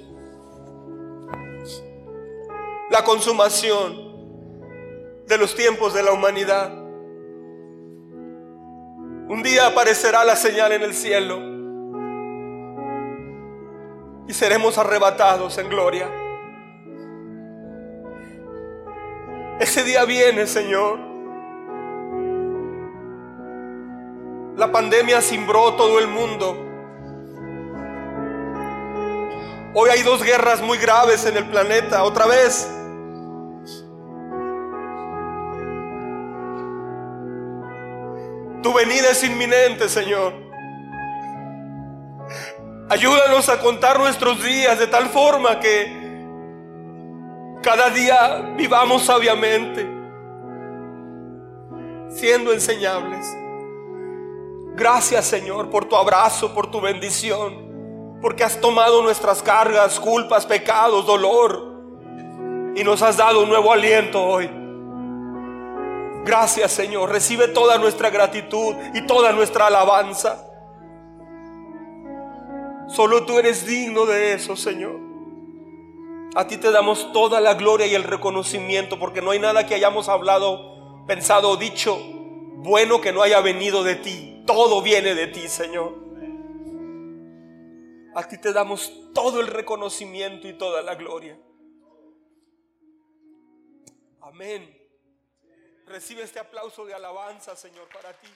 la consumación de los tiempos de la humanidad. Un día aparecerá la señal en el cielo y seremos arrebatados en gloria. Ese día viene, Señor. La pandemia cimbró todo el mundo. Hoy hay dos guerras muy graves en el planeta, otra vez. Tu venida es inminente, Señor. Ayúdanos a contar nuestros días de tal forma que cada día vivamos sabiamente, siendo enseñables. Gracias, Señor, por tu abrazo, por tu bendición, porque has tomado nuestras cargas, culpas, pecados, dolor y nos has dado un nuevo aliento hoy. Gracias Señor, recibe toda nuestra gratitud y toda nuestra alabanza. Solo tú eres digno de eso, Señor. A ti te damos toda la gloria y el reconocimiento porque no hay nada que hayamos hablado, pensado o dicho bueno que no haya venido de ti. Todo viene de ti, Señor. A ti te damos todo el reconocimiento y toda la gloria. Amén. Recibe este aplauso de alabanza, Señor, para ti.